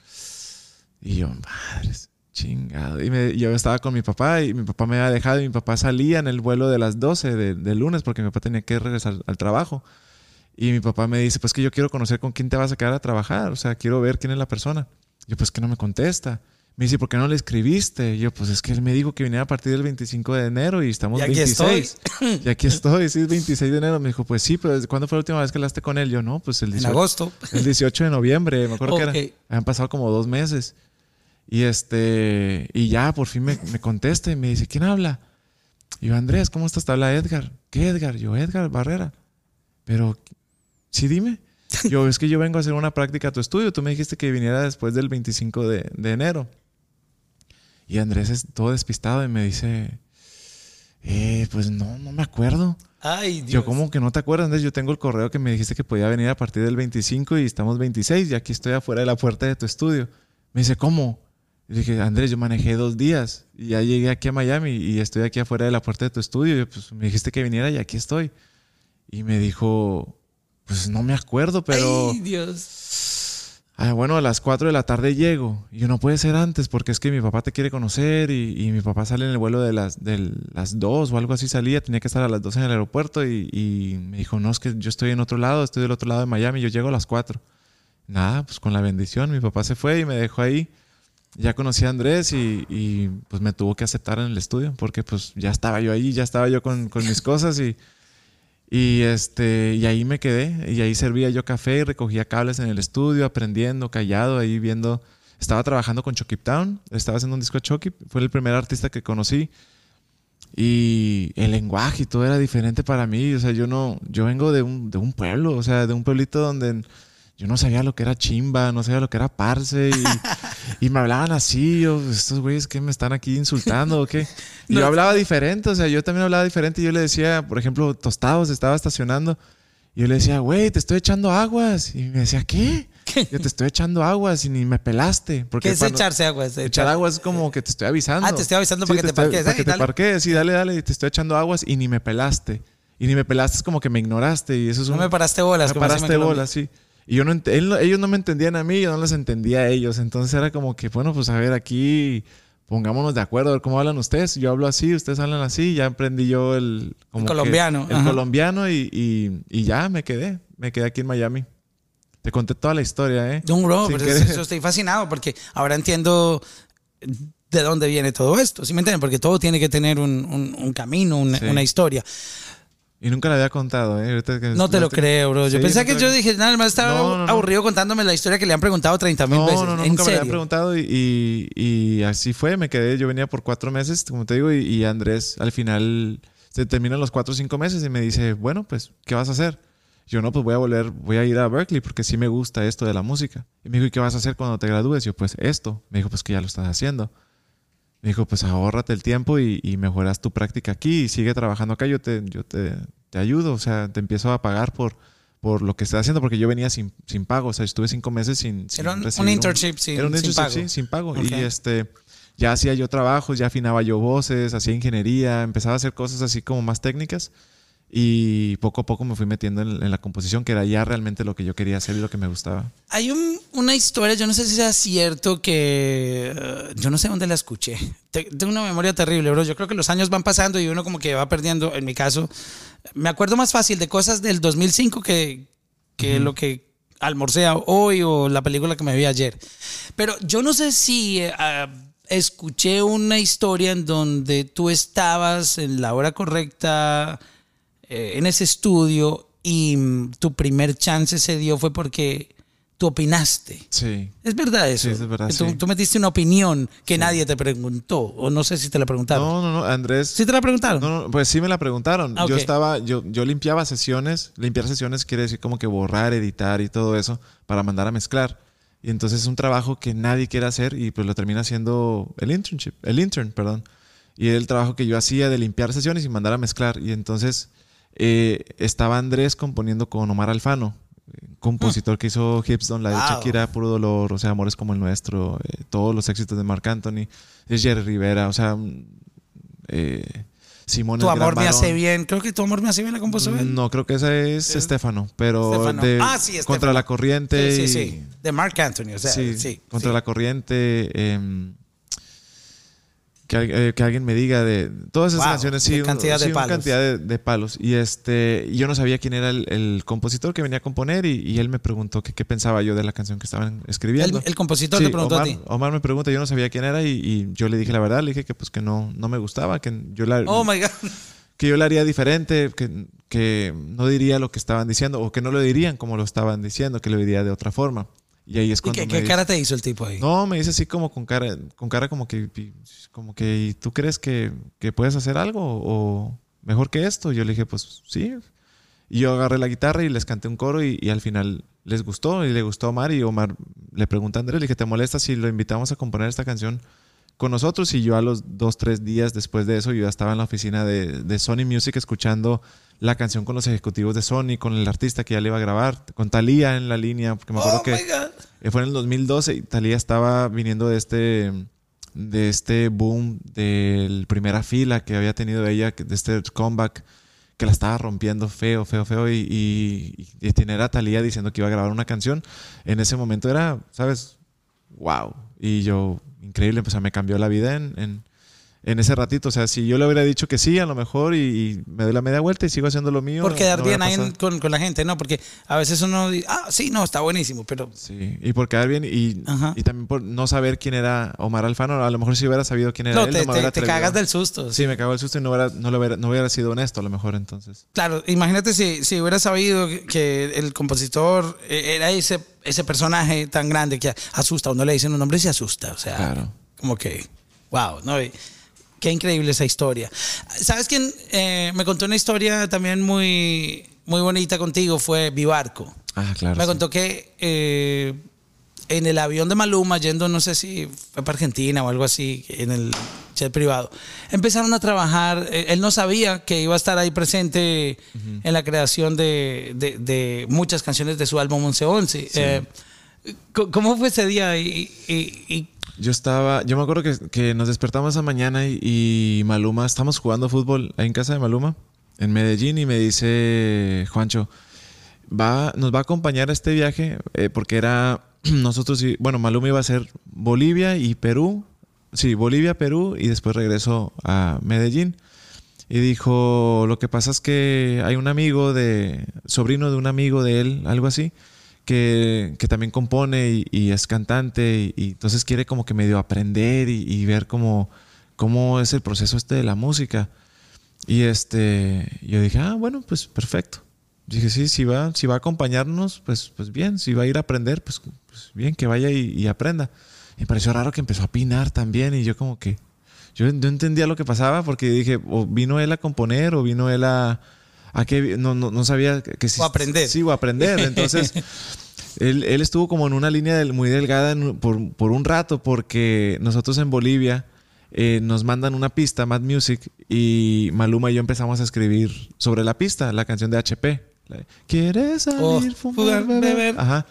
Y yo, madres, chingado. Y me- yo estaba con mi papá y mi papá me había dejado y mi papá salía en el vuelo de las 12 de, de lunes porque mi papá tenía que regresar al trabajo. Y mi papá me dice, pues que yo quiero conocer con quién te vas a quedar a trabajar, o sea, quiero ver quién es la persona. Yo, pues que no me contesta. Me dice, ¿por qué no le escribiste? Y yo, pues es que él me dijo que viniera a partir del 25 de enero y estamos Y aquí 26. Y aquí estoy, sí, es 26 de enero. Me dijo, pues sí, pero ¿desde ¿cuándo fue la última vez que hablaste con él? Yo, no, pues el En 18, agosto. el 18 de noviembre, me acuerdo que era. Habían pasado como dos meses. Y este, y ya por fin me, me contesta y me dice, ¿quién habla? Y yo, Andrés, ¿cómo estás? Te habla Edgar. ¿Qué Edgar? Yo, Edgar Barrera. Pero, sí, dime. Yo, es que yo vengo a hacer una práctica a tu estudio. Tú me dijiste que viniera después del 25 de, de enero. Y Andrés es todo despistado y me dice, eh, pues no, no me acuerdo. Ay, Dios. Yo, como que no te acuerdas, Andrés? Yo tengo el correo que me dijiste que podía venir a partir del 25 y estamos 26 y aquí estoy afuera de la puerta de tu estudio. Me dice, ¿cómo? Y dije, Andrés, yo manejé dos días y ya llegué aquí a Miami y estoy aquí afuera de la puerta de tu estudio. Y yo, pues me dijiste que viniera y aquí estoy. Y me dijo, pues no me acuerdo, pero... Ay, Dios. Ah, bueno, a las 4 de la tarde llego. Y yo no puede ser antes porque es que mi papá te quiere conocer y, y mi papá sale en el vuelo de las, de las 2 o algo así salía. Tenía que estar a las 2 en el aeropuerto y, y me dijo, no, es que yo estoy en otro lado, estoy del otro lado de Miami, yo llego a las 4. Nada, pues con la bendición, mi papá se fue y me dejó ahí. Ya conocí a Andrés y, y, pues me tuvo que aceptar en el estudio porque pues ya estaba yo ahí, ya estaba yo con, con mis cosas y... Y, este, y ahí me quedé, y ahí servía yo café y recogía cables en el estudio, aprendiendo, callado, ahí viendo. Estaba trabajando con Chucky Town, estaba haciendo un disco de Chucky, fue el primer artista que conocí. Y el lenguaje y todo era diferente para mí. O sea, yo no, yo vengo de un, de un pueblo, o sea, de un pueblito donde yo no sabía lo que era chimba, no sabía lo que era parse y, y me hablaban así, yo, estos güeyes que me están aquí insultando o qué. Y yo hablaba diferente, o sea, yo también hablaba diferente y yo le decía, por ejemplo, Tostados estaba estacionando y yo le decía, güey, te estoy echando aguas. Y me decía, ¿qué? Yo te estoy echando aguas y ni me pelaste. Porque ¿Qué es cuando- echarse agua? Es Echar aguas es como que te estoy avisando. Ah, te estoy avisando para que te estoy- parques, Para eh, que te parques, sí, dale, dale. Te estoy echando aguas y ni me pelaste. Y ni me pelaste es como que me ignoraste. Y eso es No me paraste bolas. me decimos en paraste bolas, sí. Y yo no él ellos no me entendían a mí, yo no les entendía a ellos. Entonces era como que, bueno, pues a ver, aquí pongámonos de acuerdo, a ver cómo hablan ustedes. Yo hablo así, ustedes hablan así. Ya aprendí yo el... como colombiano, el ajá. colombiano y, y- y ya me quedé. Me quedé aquí en Miami. Te conté toda la historia, ¿eh? No, bro, pero eso estoy fascinado porque ahora entiendo de dónde viene todo esto. ¿Sí me entienden? Porque todo tiene que tener un, un- un camino, Sí. una historia. Y nunca la había contado, ¿eh? Ahorita que- No te lo creo, bro. Yo Sí, pensé no que te yo dije, nada más estaba No, no, no. aburrido contándome la historia que le han preguntado 30 mil veces. no, no, en nunca me serio. habían preguntado y, y- y así fue, me quedé, yo venía por cuatro meses, como te digo, y, y Andrés al final se terminan los cuatro o cinco meses y me dice, bueno, pues, ¿qué vas a hacer? Yo no, pues voy a volver, voy a ir a Berkeley porque sí me gusta esto de la música. Y me dijo, ¿y qué vas a hacer cuando te gradúes? Yo, pues esto. Me dijo, pues que ya lo estás haciendo. Me dijo, pues ahórrate el tiempo y, y mejoras tu práctica aquí y sigue trabajando acá. Yo te, yo te, te ayudo, o sea, te empiezo a pagar por, por lo que estás haciendo porque yo venía sin, sin pago. O sea, estuve cinco meses sin, sin Era un, un internship sin, era un sin internship, pago. sí, sin pago. Y este, ya hacía yo trabajos, ya afinaba yo voces, hacía ingeniería, empezaba a hacer cosas así como más técnicas. Y poco a poco me fui metiendo en, en la composición, que era ya realmente lo que yo quería hacer y lo que me gustaba. Hay un- una historia, yo no sé si sea cierto que... eh, yo no sé dónde la escuché. Te- Tengo una memoria terrible, bro. Yo creo que los años van pasando y uno como que va perdiendo, en mi caso. Me acuerdo más fácil de cosas del 2005 que, que lo que almorcé hoy o la película que me vi ayer. Pero yo no sé si ah, escuché una historia en donde tú estabas en la hora correcta eh, en ese estudio y mm, tu primer chance se dio fue porque tú opinaste. Sí. ¿Es verdad eso? Sí, es verdad, Tú, sí. tú metiste una opinión que nadie te preguntó, o no sé si te la preguntaron. No, no, no, Andrés. ¿Sí te la preguntaron? No, no, pues sí me la preguntaron. Ah, Yo ok. estaba, yo, yo limpiaba sesiones. Limpiar sesiones quiere decir como que borrar, editar y todo eso para mandar a mezclar. Y entonces es un trabajo que nadie quiere hacer y pues lo termina haciendo el internship, el intern, perdón. Y el trabajo que yo hacía de limpiar sesiones y mandar a mezclar. Y entonces eh, estaba Andrés componiendo con Omar Alfano, eh, compositor que hizo Hips Don't Lie, de Wow. Shakira, Puro Dolor, o sea, Amores como el Nuestro, eh, todos los éxitos de Marc Anthony, es Jerry Rivera, o sea, eh, Simón tu amor me hace bien. Creo que tu amor me hace bien la compuso él. No, creo que ese es Estefano, pero Estefano. de Ah, sí, Estefano. Contra la Corriente. Sí, sí. De Mark Anthony, o sea, sí. sí, sí, Contra la Corriente. em, que, eh, que alguien me diga de todas esas Wow, canciones, sí, un- cantidad de sí, palos. cantidad de, de palos. Y este, yo no sabía quién era el, el compositor que venía a componer y, y él me preguntó qué pensaba yo de la canción que estaban escribiendo. El, el compositor Sí, te preguntó Omar, a ti. Omar me pregunta, yo no sabía quién era y, y yo le dije la verdad, le dije que pues que no, no me gustaba, que yo la, Oh my God. que yo la haría diferente, que, que no diría lo que estaban diciendo o que no lo dirían como lo estaban diciendo, que lo diría de otra forma. Y ahí es ¿Y cuando qué, me qué dice- cara te hizo el tipo ahí? No, me dice así como con cara, con cara como que, como que, ¿y tú crees que, que puedes hacer algo o mejor que esto? Yo le dije, pues sí. Y yo agarré la guitarra y les canté un coro y, y al final les gustó y le gustó a Omar y Omar le pregunta a Andrés, le dije, ¿te molesta si lo invitamos a componer esta canción con nosotros? Y yo a los dos, tres días después de eso, yo ya estaba en la oficina de, de Sony Music escuchando la canción con los ejecutivos de Sony, con el artista que ya le iba a grabar, con Talía en la línea, porque me acuerdo oh que... Eh, Fue en el 2012 y Talía estaba viniendo de este de este boom del primera fila que había tenido ella, de este comeback que la estaba rompiendo feo, feo, feo y, y, y tener a Talía diciendo que iba a grabar una canción, en ese momento era, ¿sabes? Wow. Y yo, increíble, pues me cambió la vida en, en, en ese ratito. O sea, si yo le hubiera dicho que sí, a lo mejor, y, y me doy la media vuelta y sigo haciendo lo mío. Por quedar no bien ahí con, con la gente, ¿no? Porque a veces uno dice, ah, sí, no, está buenísimo, pero Sí, y por quedar bien y, y también por no saber quién era Omar Alfano. A lo mejor si hubiera sabido quién era no, él, te, no me te- cagas del susto. Sí, me cagó el susto y no hubiera, no, lo hubiera, no hubiera sido honesto a lo mejor entonces. Claro, imagínate si, si hubiera sabido que el compositor eh, era ese, ese personaje tan grande que asusta. Uno le dicen un nombre y se asusta. O sea, Claro. como que, wow, ¿no? Y Qué increíble esa historia. ¿Sabes quién eh, me contó una historia también muy, muy bonita contigo? Fue Vivarco. Ah, claro. Me sí. contó que eh, en el avión de Maluma, yendo, no sé si fue para Argentina o algo así, en el jet privado, empezaron a trabajar. eh, Él no sabía que iba a estar ahí presente en la creación de, de- de muchas canciones de su álbum 1111. Eh, c- ¿Cómo fue ese día? Y, y- y- Yo estaba, yo me acuerdo que, que nos despertamos esa mañana y, Maluma, estamos jugando fútbol ahí en casa de Maluma, en Medellín, y me dice Juancho, va, nos va a acompañar a este viaje, eh, porque era nosotros, y, bueno, Maluma iba a hacer Bolivia y Perú, sí, Bolivia, Perú, y después regresó a Medellín. Y dijo, lo que pasa es que hay un amigo de, sobrino de un amigo de él, algo así, que, también compone y, es cantante y, entonces quiere como que medio aprender y, y ver cómo, cómo es el proceso este de la música. Y este, yo dije, ah, bueno, pues perfecto. Dije, sí, si va, si va a acompañarnos, pues, pues bien, si va a ir a aprender, pues, pues bien, que vaya y, y aprenda. Me pareció raro que empezó a pinar también y yo como que, yo no entendía lo que pasaba porque dije, o vino él a componer o vino él a... a que, no, no, no sabía que si... O aprender. Sí, o aprender. Entonces, él, él estuvo como en una línea del- muy delgada en- por, por un rato porque nosotros en Bolivia eh, nos mandan una pista, Mad Music, y Maluma y yo empezamos a escribir sobre la pista, la canción de HP. De, ¿Quieres salir, Oh, fumar, beber? beber. Ajá.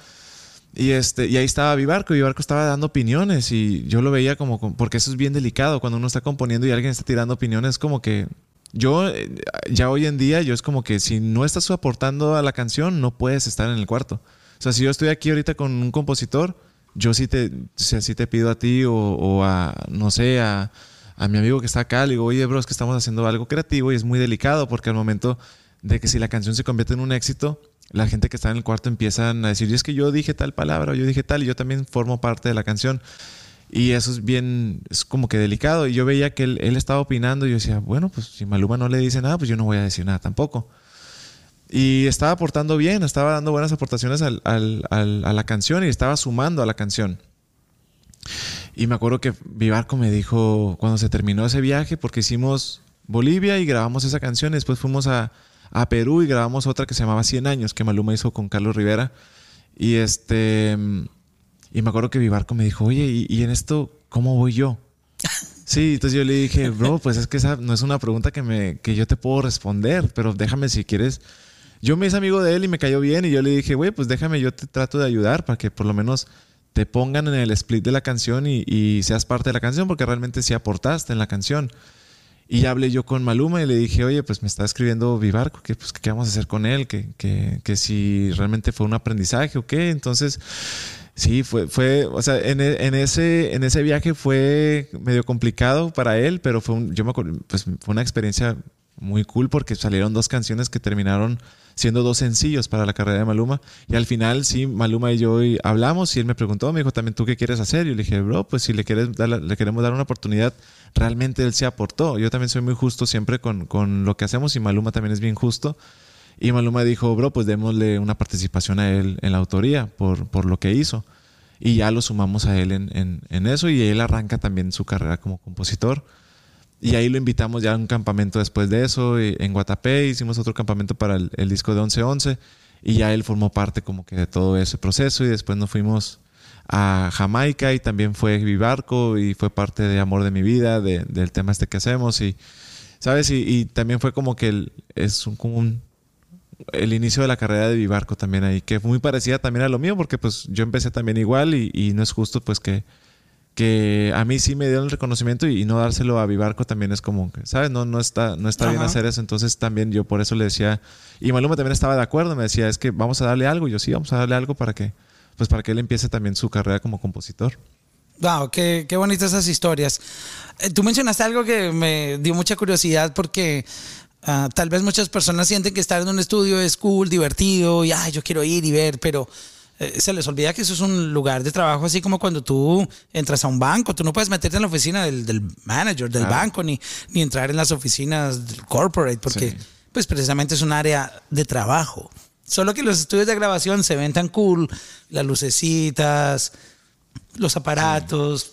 Y, este, y ahí estaba Vivarco, y Vivarco estaba dando opiniones y yo lo veía como- porque eso es bien delicado, cuando uno está componiendo y alguien está tirando opiniones, como que yo, eh, ya hoy en día, yo es como que si no estás aportando a la canción, no puedes estar en el cuarto. O sea, si yo estoy aquí ahorita con un compositor, yo sí te, te pido a ti o, o a, no sé, a, a mi amigo que está acá, le digo, oye, bro, es que estamos haciendo algo creativo y es muy delicado porque al momento de que si la canción se convierte en un éxito, la gente que está en el cuarto empiezan a decir, y es que yo dije tal palabra, o yo dije tal, y yo también formo parte de la canción. Y eso es bien, es como que delicado. Y yo veía que él, estaba opinando y yo decía, bueno, pues si Maluma no le dice nada, pues yo no voy a decir nada tampoco. Y estaba aportando bien, estaba dando buenas aportaciones al- al- a la canción y estaba sumando a la canción. Y me acuerdo que Vivarco me dijo cuando se terminó ese viaje, porque hicimos Bolivia y grabamos esa canción, y después fuimos a, a Perú y grabamos otra que se llamaba 100 años, que Maluma hizo con Carlos Rivera. Y este y me acuerdo que Vivarco me dijo, oye, ¿y, y en esto cómo voy yo? Sí, entonces yo le dije, bro, pues es que esa no es una pregunta que, me, que yo te puedo responder, pero déjame si quieres. Yo me hice amigo de él y me cayó bien y yo le dije, güey, pues déjame, yo te trato de ayudar para que por lo menos te pongan en el split de la canción y, y seas parte de la canción, porque realmente sí aportaste en la canción. Y hablé yo con Maluma y le dije, oye, pues me está escribiendo Vivarco, que pues qué vamos a hacer con él, que, que, que si realmente fue un aprendizaje o qué. Entonces, sí, fue, fue, o sea, en, e- en ese, en ese viaje fue medio complicado para él, pero fue un, yo me acuerdo, pues fue una experiencia muy cool porque salieron dos canciones que terminaron siendo dos sencillos para la carrera de Maluma. Y al final, sí, Maluma y yo hablamos y él me preguntó, me dijo, también tú qué quieres hacer. Y yo le dije, bro, pues si le, quieres dar le queremos dar una oportunidad, realmente él se aportó. Yo también soy muy justo siempre con, con lo que hacemos y Maluma también es bien justo. Y Maluma dijo, bro, pues démosle una participación a él en la autoría por, por lo que hizo. Y ya lo sumamos a él en, en- en eso y él arranca también su carrera como compositor. Y ahí lo invitamos ya a un campamento después de eso y en Guatapé. Hicimos otro campamento para el, el disco de 1111 y ya él formó parte como que de todo ese proceso y después nos fuimos a Jamaica y también fue Vivarco y fue parte de Amor de mi vida, de- del tema este que hacemos y, ¿sabes? Y, y también fue como que el- es un, como un, el inicio de la carrera de Vivarco también ahí, que fue muy parecida también a lo mío porque pues yo empecé también igual y, y no es justo pues que, que a mí sí me dieron el reconocimiento y, y no dárselo a Vivarco también es como que, ¿sabes? No, no está, no está bien hacer eso. Entonces también yo por eso le decía, y Maluma también estaba de acuerdo, me decía, es que vamos a darle algo. Y yo sí, vamos a darle algo para que, pues para que él empiece también su carrera como compositor. Wow, qué, qué bonitas esas historias. Eh, tú mencionaste algo que me dio mucha curiosidad porque ah, tal vez muchas personas sienten que estar en un estudio es cool, divertido y ay, yo quiero ir y ver, pero eh, se les olvida que eso es un lugar de trabajo, así como cuando tú entras a un banco. Tú no puedes meterte en la oficina del, del manager del banco ni, ni entrar en las oficinas del corporate porque Sí. pues precisamente es un área de trabajo. Solo que los estudios de grabación se ven tan cool, las lucecitas, los aparatos,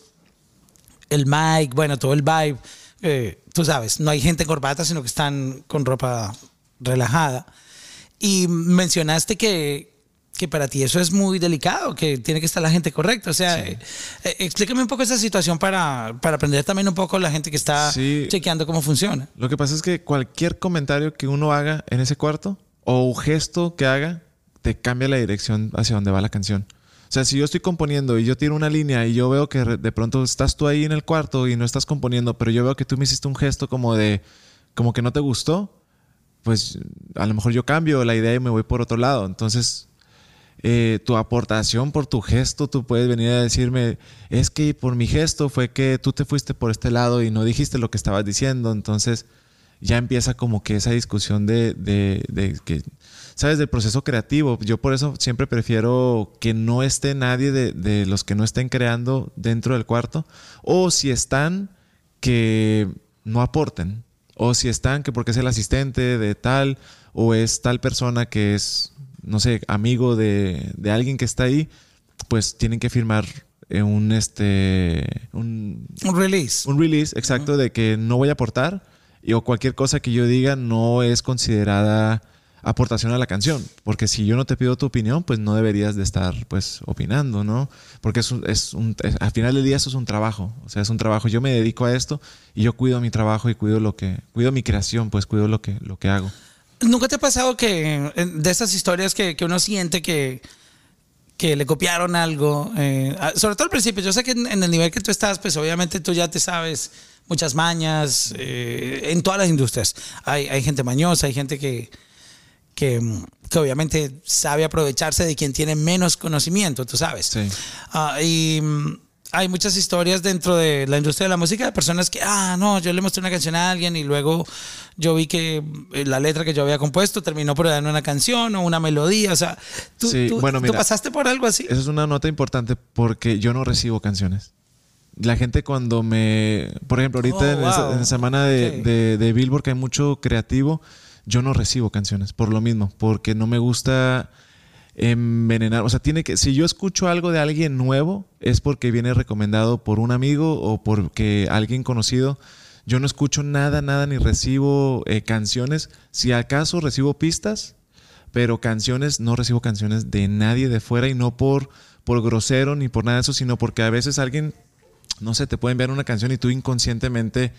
el mic, bueno, todo el vibe. eh, tú sabes, no hay gente en corbata, sino que están con ropa relajada. Y mencionaste que, que para ti eso es muy delicado, que tiene que estar la gente correcta. O sea, eh, eh, explícame un poco esa situación para, para aprender también un poco la gente que está Sí. chequeando cómo funciona. Lo que pasa es que cualquier comentario que uno haga en ese cuarto o un gesto que haga te cambia la dirección hacia donde va la canción. O sea, si yo estoy componiendo y yo tiro una línea y yo veo que de pronto estás tú ahí en el cuarto y no estás componiendo, pero yo veo que tú me hiciste un gesto como de, como que no te gustó, pues a lo mejor yo cambio la idea y me voy por otro lado. Entonces, eh, tu aportación por tu gesto, tú puedes venir a decirme, es que por mi gesto fue que tú te fuiste por este lado y no dijiste lo que estabas diciendo. Entonces, ya empieza como que esa discusión de- de que, ¿sabes? Del proceso creativo. Yo por eso siempre prefiero que no esté nadie de, de los que no estén creando dentro del cuarto. O si están, que no aporten. O si están, que porque es el asistente de tal, o es tal persona que es, no sé, amigo de, de alguien que está ahí, pues tienen que firmar eh, un, este, un, Un release. un release exacto de que no voy a aportar y, o cualquier cosa que yo diga no es considerada aportación a la canción. Porque si yo no te pido tu opinión, pues no deberías de estar pues opinando, ¿no? Porque es un, es un- es- al final del día eso es un trabajo. O sea, es un trabajo. Yo me dedico a esto y yo cuido mi trabajo y cuido lo que, cuido mi creación, pues cuido lo que, lo que hago. ¿Nunca te ha pasado que de esas historias que, que uno siente que, que le copiaron algo? eh, sobre todo al principio, yo sé que en, en el nivel que tú estás, pues obviamente tú ya te sabes muchas mañas eh, en todas las industrias. Hay, hay gente mañosa, hay gente que, que, que obviamente sabe aprovecharse de quien tiene menos conocimiento, tú sabes. Sí. Ah, y mm, hay muchas historias dentro de la industria de la música de personas que, ah, no, yo le mostré una canción a alguien y luego yo vi que eh, la letra que yo había compuesto terminó por darme una canción o una melodía. O sea, tú, Sí, tú- bueno, ¿tú mira, pasaste por algo así. Eso es una nota importante porque yo no recibo canciones. La gente cuando me... Por ejemplo, ahorita Oh, en, esa- wow. en la semana de, Ok. de, de Billboard que hay mucho creativo, yo no recibo canciones por lo mismo, porque no me gusta envenenar. O sea, tiene que... Si yo escucho algo de alguien nuevo, es porque viene recomendado por un amigo o porque alguien conocido. Yo no escucho nada, nada, ni recibo eh, canciones. Si acaso recibo pistas, pero canciones, no recibo canciones de nadie de fuera y no por, por grosero ni por nada de eso, sino porque a veces alguien, no sé, te puede enviar una canción y tú inconscientemente,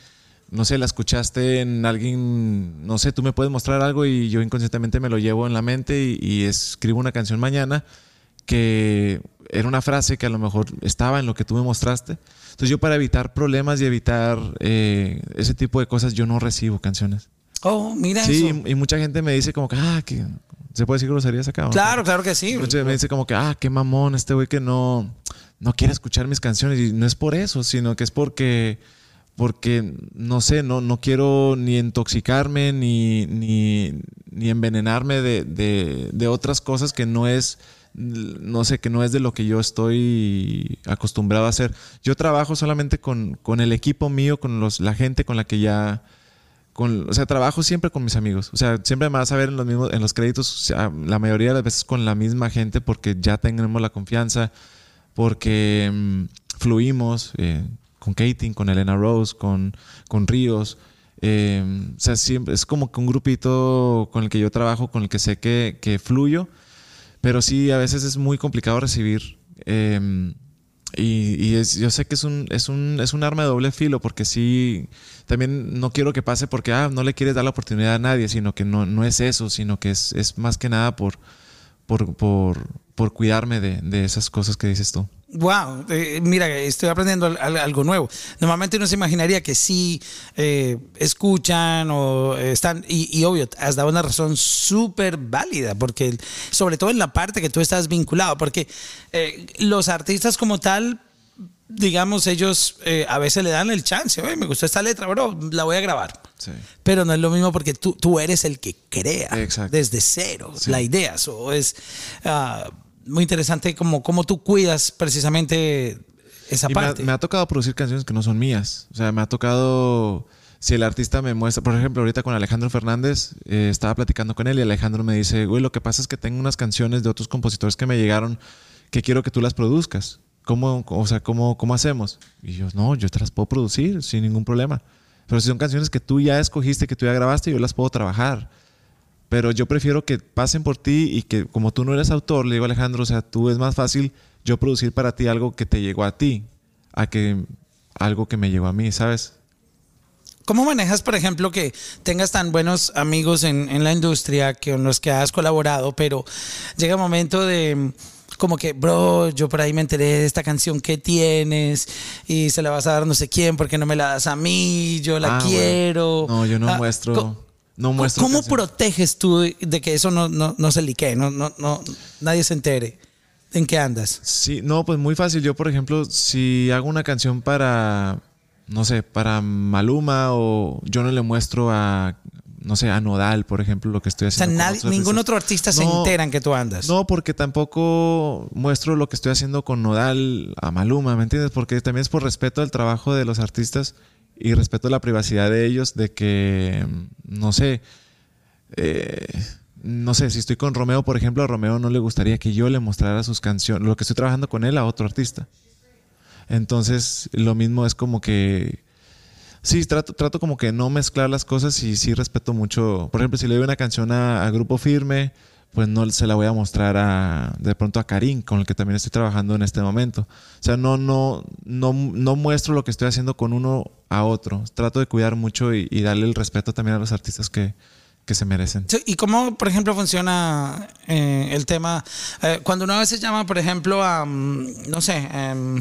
no sé, la escuchaste en alguien, no sé, tú me puedes mostrar algo y yo inconscientemente me lo llevo en la mente y, y escribo una canción mañana que era una frase que a lo mejor estaba en lo que tú me mostraste. Entonces yo para evitar problemas y evitar eh, ese tipo de cosas, yo no recibo canciones. Oh, mira Sí, eso. y mucha gente me dice como que, ah, que se puede decir groserías acá. Claro, claro que sí. Mucha gente me dice como que, ah, qué mamón este güey que no, no quiere escuchar mis canciones. Y no es por eso, sino que es porque, porque no sé, no, no quiero ni intoxicarme ni, ni, ni envenenarme de, de, de otras cosas que no es, no sé, que no es de lo que yo estoy acostumbrado a hacer. Yo trabajo solamente con, con el equipo mío, con los, la gente con la que ya con, o sea, trabajo siempre con mis amigos. O sea, siempre me vas a ver en los mismos, en los créditos, o sea, la mayoría de las veces con la misma gente porque ya tenemos la confianza, porque mm, fluimos eh, con Katie, con Elena Rose, con, con Ríos. Eh, o sea, siempre, es como que un grupito con el que yo trabajo, con el que sé que, que fluyo, pero sí, a veces es muy complicado recibir. eh, y, y es- yo sé que es un, es, un, es un arma de doble filo, porque sí, también no quiero que pase porque ah, no le quieres dar la oportunidad a nadie, sino que no, no es eso, sino que es, es más que nada por, por, por, por cuidarme de, de esas cosas que dices tú. Wow, eh, mira, estoy aprendiendo al- al- algo nuevo. Normalmente uno se imaginaría que sí eh, escuchan o eh, están, y, y obvio, has dado una razón súper válida, porque sobre todo en la parte que tú estás vinculado, porque eh, los artistas como tal, digamos, ellos eh, a veces le dan el chance, "Oye, me gustó esta letra, bro, la voy a grabar. Sí. Pero no es lo mismo porque tú, tú eres el que crea Exacto. desde cero Sí. la idea. So, es ah, muy interesante como, cómo tú cuidas precisamente esa Y me ha, parte. me ha tocado producir canciones que no son mías. O sea, me ha tocado. Si el artista me muestra, por ejemplo, ahorita con Alejandro Fernández, eh, estaba platicando con él y Alejandro me dice, güey, lo que pasa es que tengo unas canciones de otros compositores que me llegaron que quiero que tú las produzcas. ¿Cómo, o sea, cómo, cómo hacemos? Y yo, no, yo te las puedo producir sin ningún problema. Pero si son canciones que tú ya escogiste, que tú ya grabaste, yo las puedo trabajar. Pero yo prefiero que pasen por ti y que como tú no eres autor, le digo a Alejandro, o sea, tú es más fácil yo producir para ti algo que te llegó a ti, a que algo que me llegó a mí, ¿sabes? ¿Cómo manejas, por ejemplo, que tengas tan buenos amigos en, en la industria que, con los que has colaborado, pero llega un momento de como que, bro, yo por ahí me enteré de esta canción que tienes y se la vas a dar no sé quién porque no me la das a mí, yo la Ah, bueno. quiero. No, yo no Ah, muestro, no muestro. ¿Cómo canciones. proteges tú de- que eso no, no, no se liquee, no, no, no, nadie se entere en qué andas? Sí, no, pues muy fácil. Yo, por ejemplo, si hago una canción para, no sé, para Maluma o yo no le muestro a, no sé, a Nodal, por ejemplo, lo que estoy O sea, haciendo. con nadie, otros ningún artistas. otro artista se No, entera en que tú andas. No, porque tampoco muestro lo que estoy haciendo con Nodal a Maluma, ¿me entiendes? Porque también es por respeto al trabajo de los artistas y respeto la privacidad de ellos, de que, no sé, eh, no sé, si estoy con Romeo, por ejemplo, a Romeo no le gustaría que yo le mostrara sus canciones, lo que estoy trabajando con él a otro artista. Entonces, lo mismo es como que... Sí, trato, trato como que no mezclar las cosas y sí respeto mucho. Por ejemplo, si le doy una canción a Grupo Firme, pues no se la voy a mostrar a de pronto a Karim, con el que también estoy trabajando en este momento. O sea, no, no, no, no muestro lo que estoy haciendo con uno a otro. Trato de cuidar mucho y, darle el respeto también a los artistas que, que se merecen. ¿Y cómo, por ejemplo, funciona eh, el tema? eh, cuando uno a veces llama, por ejemplo, a, mm, no sé, em,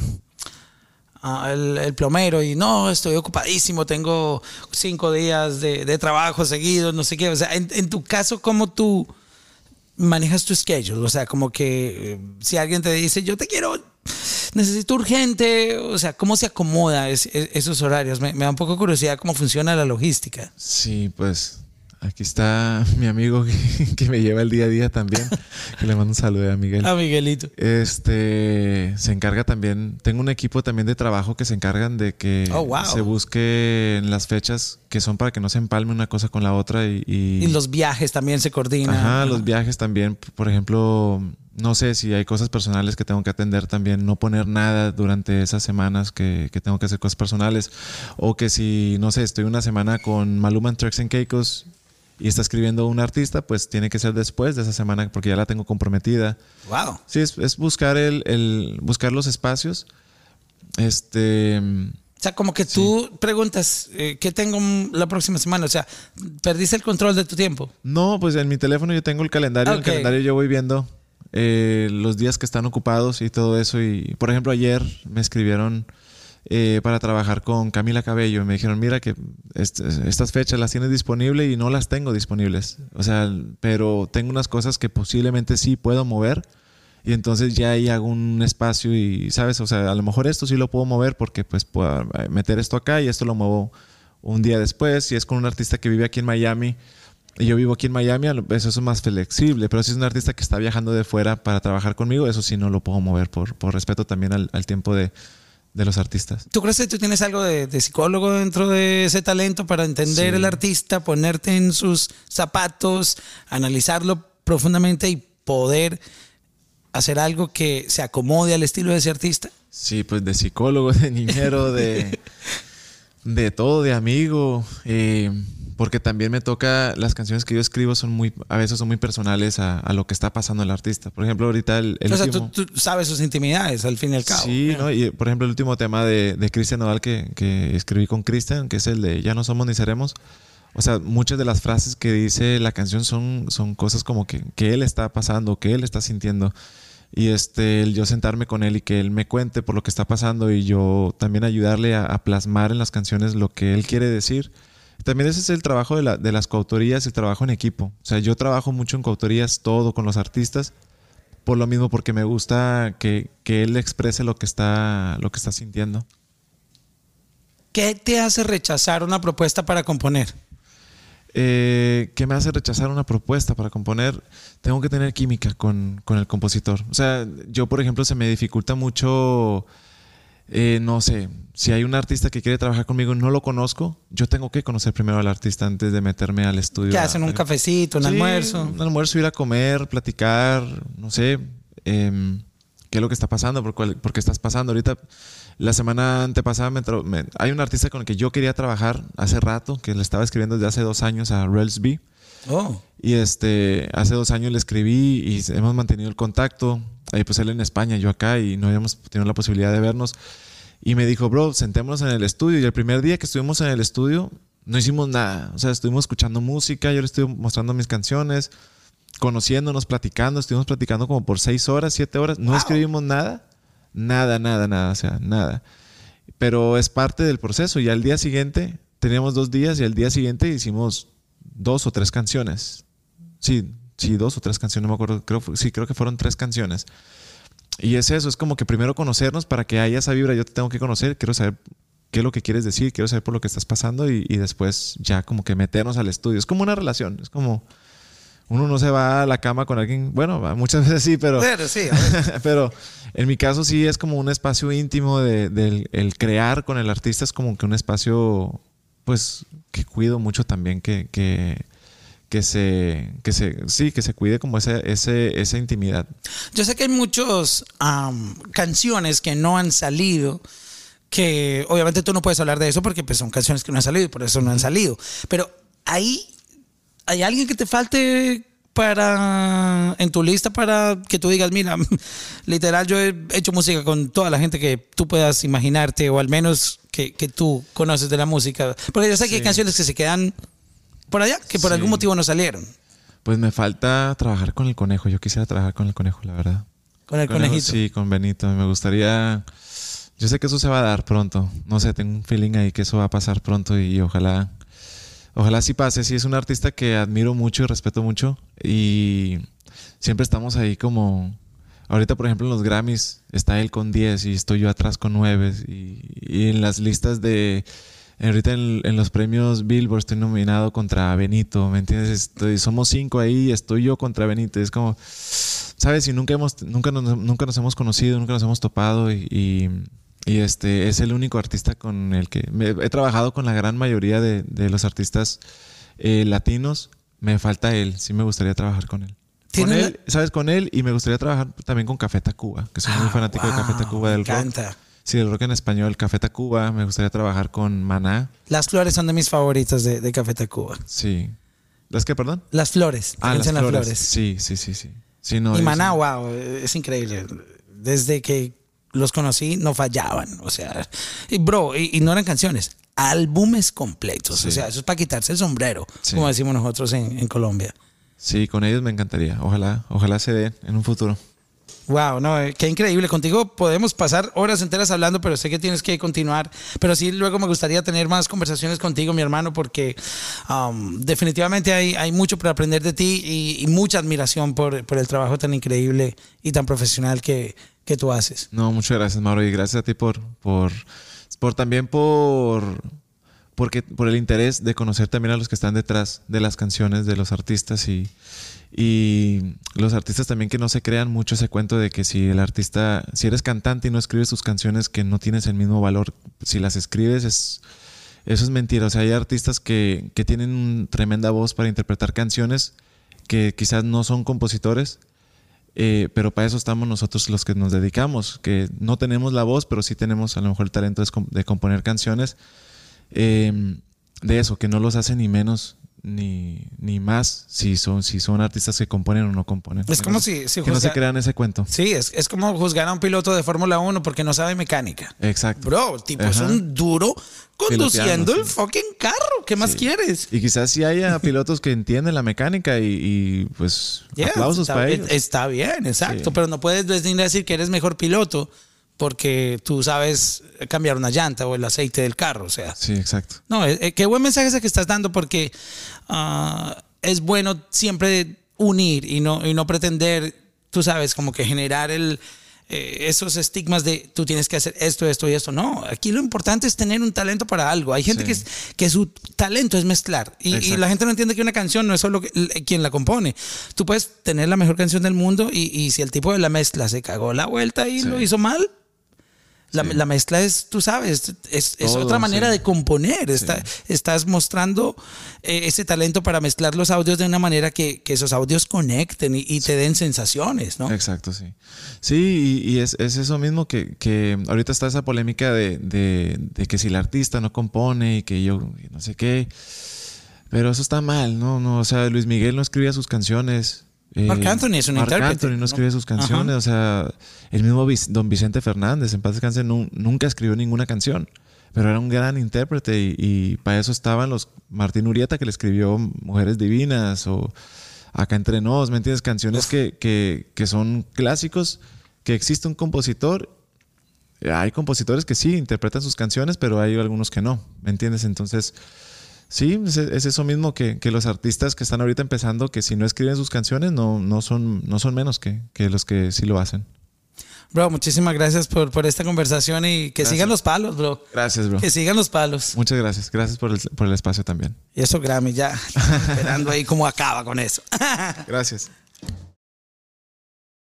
el, plomero y no, estoy ocupadísimo, tengo cinco días de, trabajo seguidos, no sé qué. O sea, en, en tu caso, ¿cómo tú manejas tu schedule? O sea, como que eh, si alguien te dice, yo te quiero, necesito urgente, o sea, ¿cómo se acomoda es- es- esos horarios? Me, da un poco curiosidad cómo funciona la logística. Sí, pues aquí está mi amigo que, que me lleva el día a día también. que le mando un saludo a Miguel. A Miguelito. Este se encarga también, tengo un equipo también de trabajo que se encargan de que Oh, wow. se busquen las fechas que son para que no se empalme una cosa con la otra y, y- Y los viajes también se coordinan. Ajá, los viajes también, por ejemplo, no sé si hay cosas personales que tengo que atender también, no poner nada durante esas semanas que, que tengo que hacer cosas personales. O que si, no sé, estoy una semana con Maluma Turks and Caicos y está escribiendo un artista, pues tiene que ser después de esa semana porque ya la tengo comprometida. Wow. Sí, es, es buscar el, el- buscar los espacios. Este O sea, como que tú preguntas, eh, ¿qué tengo la próxima semana? O sea, perdiste el control de tu tiempo. No, pues en mi teléfono yo tengo el calendario. En Ok. el calendario yo voy viendo eh, los días que están ocupados y todo eso. Y, por ejemplo, ayer me escribieron eh, para trabajar con Camila Cabello. y Me dijeron, mira que est- estas fechas las tienes disponibles y no las tengo disponibles. O sea, pero tengo unas cosas que posiblemente sí puedo mover. Y entonces ya ahí hago un espacio y, ¿sabes? O sea, a lo mejor esto sí lo puedo mover porque pues puedo meter esto acá y esto lo muevo un día después. Si es con un artista que vive aquí en Miami y yo vivo aquí en Miami, eso es más flexible. Pero si es un artista que está viajando de fuera para trabajar conmigo, eso sí no lo puedo mover por, por respeto también al, al tiempo de, de los artistas. ¿Tú crees que tú tienes algo de, de psicólogo dentro de ese talento para entender Sí. el artista, ponerte en sus zapatos, analizarlo profundamente y poder hacer algo que se acomode al estilo de ese artista? Sí, pues de psicólogo, de niñero, de, de todo, de amigo. eh, porque también me toca, las canciones que yo escribo son muy, a veces son muy personales a, a lo que está pasando el artista. Por ejemplo, ahorita el, el o sea, último... tú, tú sabes sus intimidades al fin y al cabo. Sí, ¿no? Y por ejemplo, el último tema de, de Cristian Nodal que, que escribí con Cristian, que es el de Ya no somos ni seremos. O sea, muchas de las frases que dice la canción son, son cosas como que, que él está pasando, que él está sintiendo. Y este, el yo sentarme con él y que él me cuente por lo que está pasando y yo también ayudarle a, a plasmar en las canciones lo que él quiere decir. También ese es el trabajo de, la- de las coautorías, el trabajo en equipo. O sea, yo trabajo mucho en coautorías, todo con los artistas, por lo mismo, porque me gusta que, que él exprese lo que está, lo que está sintiendo. ¿Qué te hace rechazar una propuesta para componer? Eh, ¿Qué me hace rechazar una propuesta para componer? Tengo que tener química con, con el compositor. O sea, yo, por ejemplo, se me dificulta mucho, eh, no sé, si hay un artista que quiere trabajar conmigo y no lo conozco, yo tengo que conocer primero al artista antes de meterme al estudio. ¿Qué hacen? ¿Un a- cafecito, un Sí, almuerzo? Un almuerzo, ir a comer, platicar, no sé, em, qué es lo que está pasando, por, cuál- por qué estás pasando. Ahorita, la semana antepasada, me me- hay un artista con el que yo quería trabajar hace rato, que le estaba escribiendo desde hace dos años a Rels B. Oh, Y este, hace dos años le escribí y hemos mantenido el contacto. Eh, pues él en España, yo acá, y no habíamos tenido la posibilidad de vernos. Y me dijo, bro, sentémonos en el estudio. Y el primer día que estuvimos en el estudio, no hicimos nada. O sea, estuvimos escuchando música, yo le estuve mostrando mis canciones, conociéndonos, platicando. Estuvimos platicando como por seis horas, siete horas. No Wow. escribimos nada. Nada, nada, nada. O sea, nada. Pero es parte del proceso. Y al día siguiente, teníamos dos días y al día siguiente hicimos dos o tres canciones. Sí, sí, dos o tres canciones, no me acuerdo. Creo, sí, creo que fueron tres canciones. Y es eso, es como que primero conocernos para que haya esa vibra. Yo te tengo que conocer, quiero saber qué es lo que quieres decir, quiero saber por lo que estás pasando y, y después ya como que meternos al estudio. Es como una relación, es como uno no se va a la cama con alguien, bueno, muchas veces sí, pero, pero sí, pero en mi caso sí es como un espacio íntimo de- del el crear con el artista, es como que un espacio pues que cuido mucho también que, que, que se, que se, sí, que se cuide como ese, ese, esa intimidad. Yo sé que hay muchas canciones que no han salido, que obviamente tú no puedes hablar de eso porque pues, son canciones que no han salido y por eso no han salido. Pero ahí hay alguien que te falte para en tu lista para que tú digas, mira, literal yo he hecho música con toda la gente que tú puedas imaginarte o al menos que, que tú conoces de la música. Porque yo sé que hay canciones que se quedan por allá, que por Sí. algún motivo no salieron. Pues me falta trabajar con el conejo. Yo quisiera trabajar con el conejo, la verdad. Con el Conejo, conejito. Sí, con Benito. Me gustaría. Yo sé que eso se va a dar pronto. No sé, tengo un feeling ahí que eso va a pasar pronto y ojalá. Ojalá sí pase. Sí, es un artista que admiro mucho y respeto mucho. Y siempre estamos ahí como. Ahorita, por ejemplo, en los Grammys está él con 10 y estoy yo atrás con 9. Y, en las listas de. Ahorita en, los premios Billboard estoy nominado contra Benito, ¿me entiendes? Estoy, somos cinco ahí estoy yo contra Benito. Es como, ¿sabes? Y nunca, hemos, nunca, nos, nunca nos hemos conocido, nunca nos hemos topado y, este es el único artista con el que he trabajado con la gran mayoría de, de los artistas eh, latinos. Me falta él, sí me gustaría trabajar con él. Con ¿Tiene él, ¿sabes? Con él y me gustaría trabajar también con Café Tacuba, que soy muy Ah, fanático de Café Tacuba del me rock. encanta. Sí, el rock en español, Café Tacuba. Me gustaría trabajar con Maná. Las flores son de mis favoritas de, de Café Tacuba. Sí. ¿Las que, perdón? Las flores. Ah, las flores. Sí, sí, sí, sí. Sí, no, y Maná, wow, es increíble. Desde que los conocí, no fallaban. O sea, y bro, y, y no eran canciones, álbumes completos. O sea, eso es para quitarse el sombrero, como decimos nosotros en, en Colombia. Sí, con ellos me encantaría. Ojalá, ojalá se den en un futuro. Wow, no, eh, qué increíble. Contigo podemos pasar horas enteras hablando, pero sé que tienes que continuar. Pero sí, luego me gustaría tener más conversaciones contigo, mi hermano, porque um, definitivamente hay, hay mucho para aprender de ti y, y mucha admiración por, por el trabajo tan increíble y tan profesional que, que tú haces. No, muchas gracias, Mauro. Y gracias a ti por, por, por también por, porque, por el interés de conocer también a los que están detrás de las canciones de los artistas y, y los artistas también que no se crean mucho ese cuento de que si el artista, si eres cantante y no escribes tus canciones que no tienes el mismo valor, si las escribes es, eso es mentira. O sea, hay artistas que, que tienen un tremenda voz para interpretar canciones que quizás no son compositores, eh, pero para eso estamos nosotros los que nos dedicamos, que no tenemos la voz, pero sí tenemos a lo mejor el talento de, com- de componer canciones. Eh, de eso, que no los hace ni menos ni, ni más si son, si son artistas que componen o no componen. Es como no- si- si que no se crean ese cuento. Sí, es, es como juzgar a un piloto de Fórmula 1 porque no sabe mecánica. Exacto. Bro, tipo es un duro conduciendo el fucking carro. ¿Qué más quieres? Y quizás sí haya pilotos que entienden la mecánica y, y, pues Yeah, aplausos está, para ellos. Está bien, exacto. Sí. Pero no puedes venir a decir que eres mejor piloto porque tú sabes cambiar una llanta o el aceite del carro. O sea, Sí, exacto. no, eh, eh, qué buen mensaje ese que estás dando porque ah, es bueno siempre unir y no, y no pretender, tú sabes, como que generar el, eh, esos estigmas de tú tienes que hacer esto, esto y esto. No, aquí lo importante es tener un talento para algo. Hay gente Sí. que, es- que su talento es mezclar y, la gente no entiende que una canción no es solo l- quien la compone. Tú puedes tener la mejor canción del mundo y, y si el tipo de la mezcla se cagó la vuelta y Sí. lo hizo mal. La, Sí. la mezcla es, tú sabes, es, es Todo, otra manera sí. de componer. Está- estás mostrando eh, ese talento para mezclar los audios de una manera que, que esos audios conecten y, y te den sensaciones, ¿no? Exacto, sí. Sí, y, y es, es eso mismo que, que ahorita está esa polémica de, de- de que si el artista no compone y que yo no sé qué. Pero eso está mal, ¿no? no o sea, Luis Miguel no escribía sus canciones. Eh, Marc Anthony es un Marc intérprete, Anthony no escribía sus canciones. O sea, el mismo don Vicente Fernández, en paz descanse, nu- nunca escribió ninguna canción. Pero era un gran intérprete y, y para eso estaban los Martín Urieta que le escribió Mujeres Divinas o Acá entre nos, ¿me entiendes? Canciones que, que, que son clásicos, que existe un compositor. Hay compositores que sí interpretan sus canciones, pero hay algunos que no, ¿me entiendes? Entonces, sí, es, es eso mismo que, que los artistas que están ahorita empezando, que si no escriben sus canciones, no, no, son, no son menos que, que los que sí lo hacen. Bro, muchísimas gracias por, por esta conversación y que Gracias. sigan los palos, bro. Gracias, bro. Que sigan los palos. Muchas gracias. Gracias por el, por el espacio también. Y eso, Grammy, ya esperando ahí cómo acaba con eso. Gracias.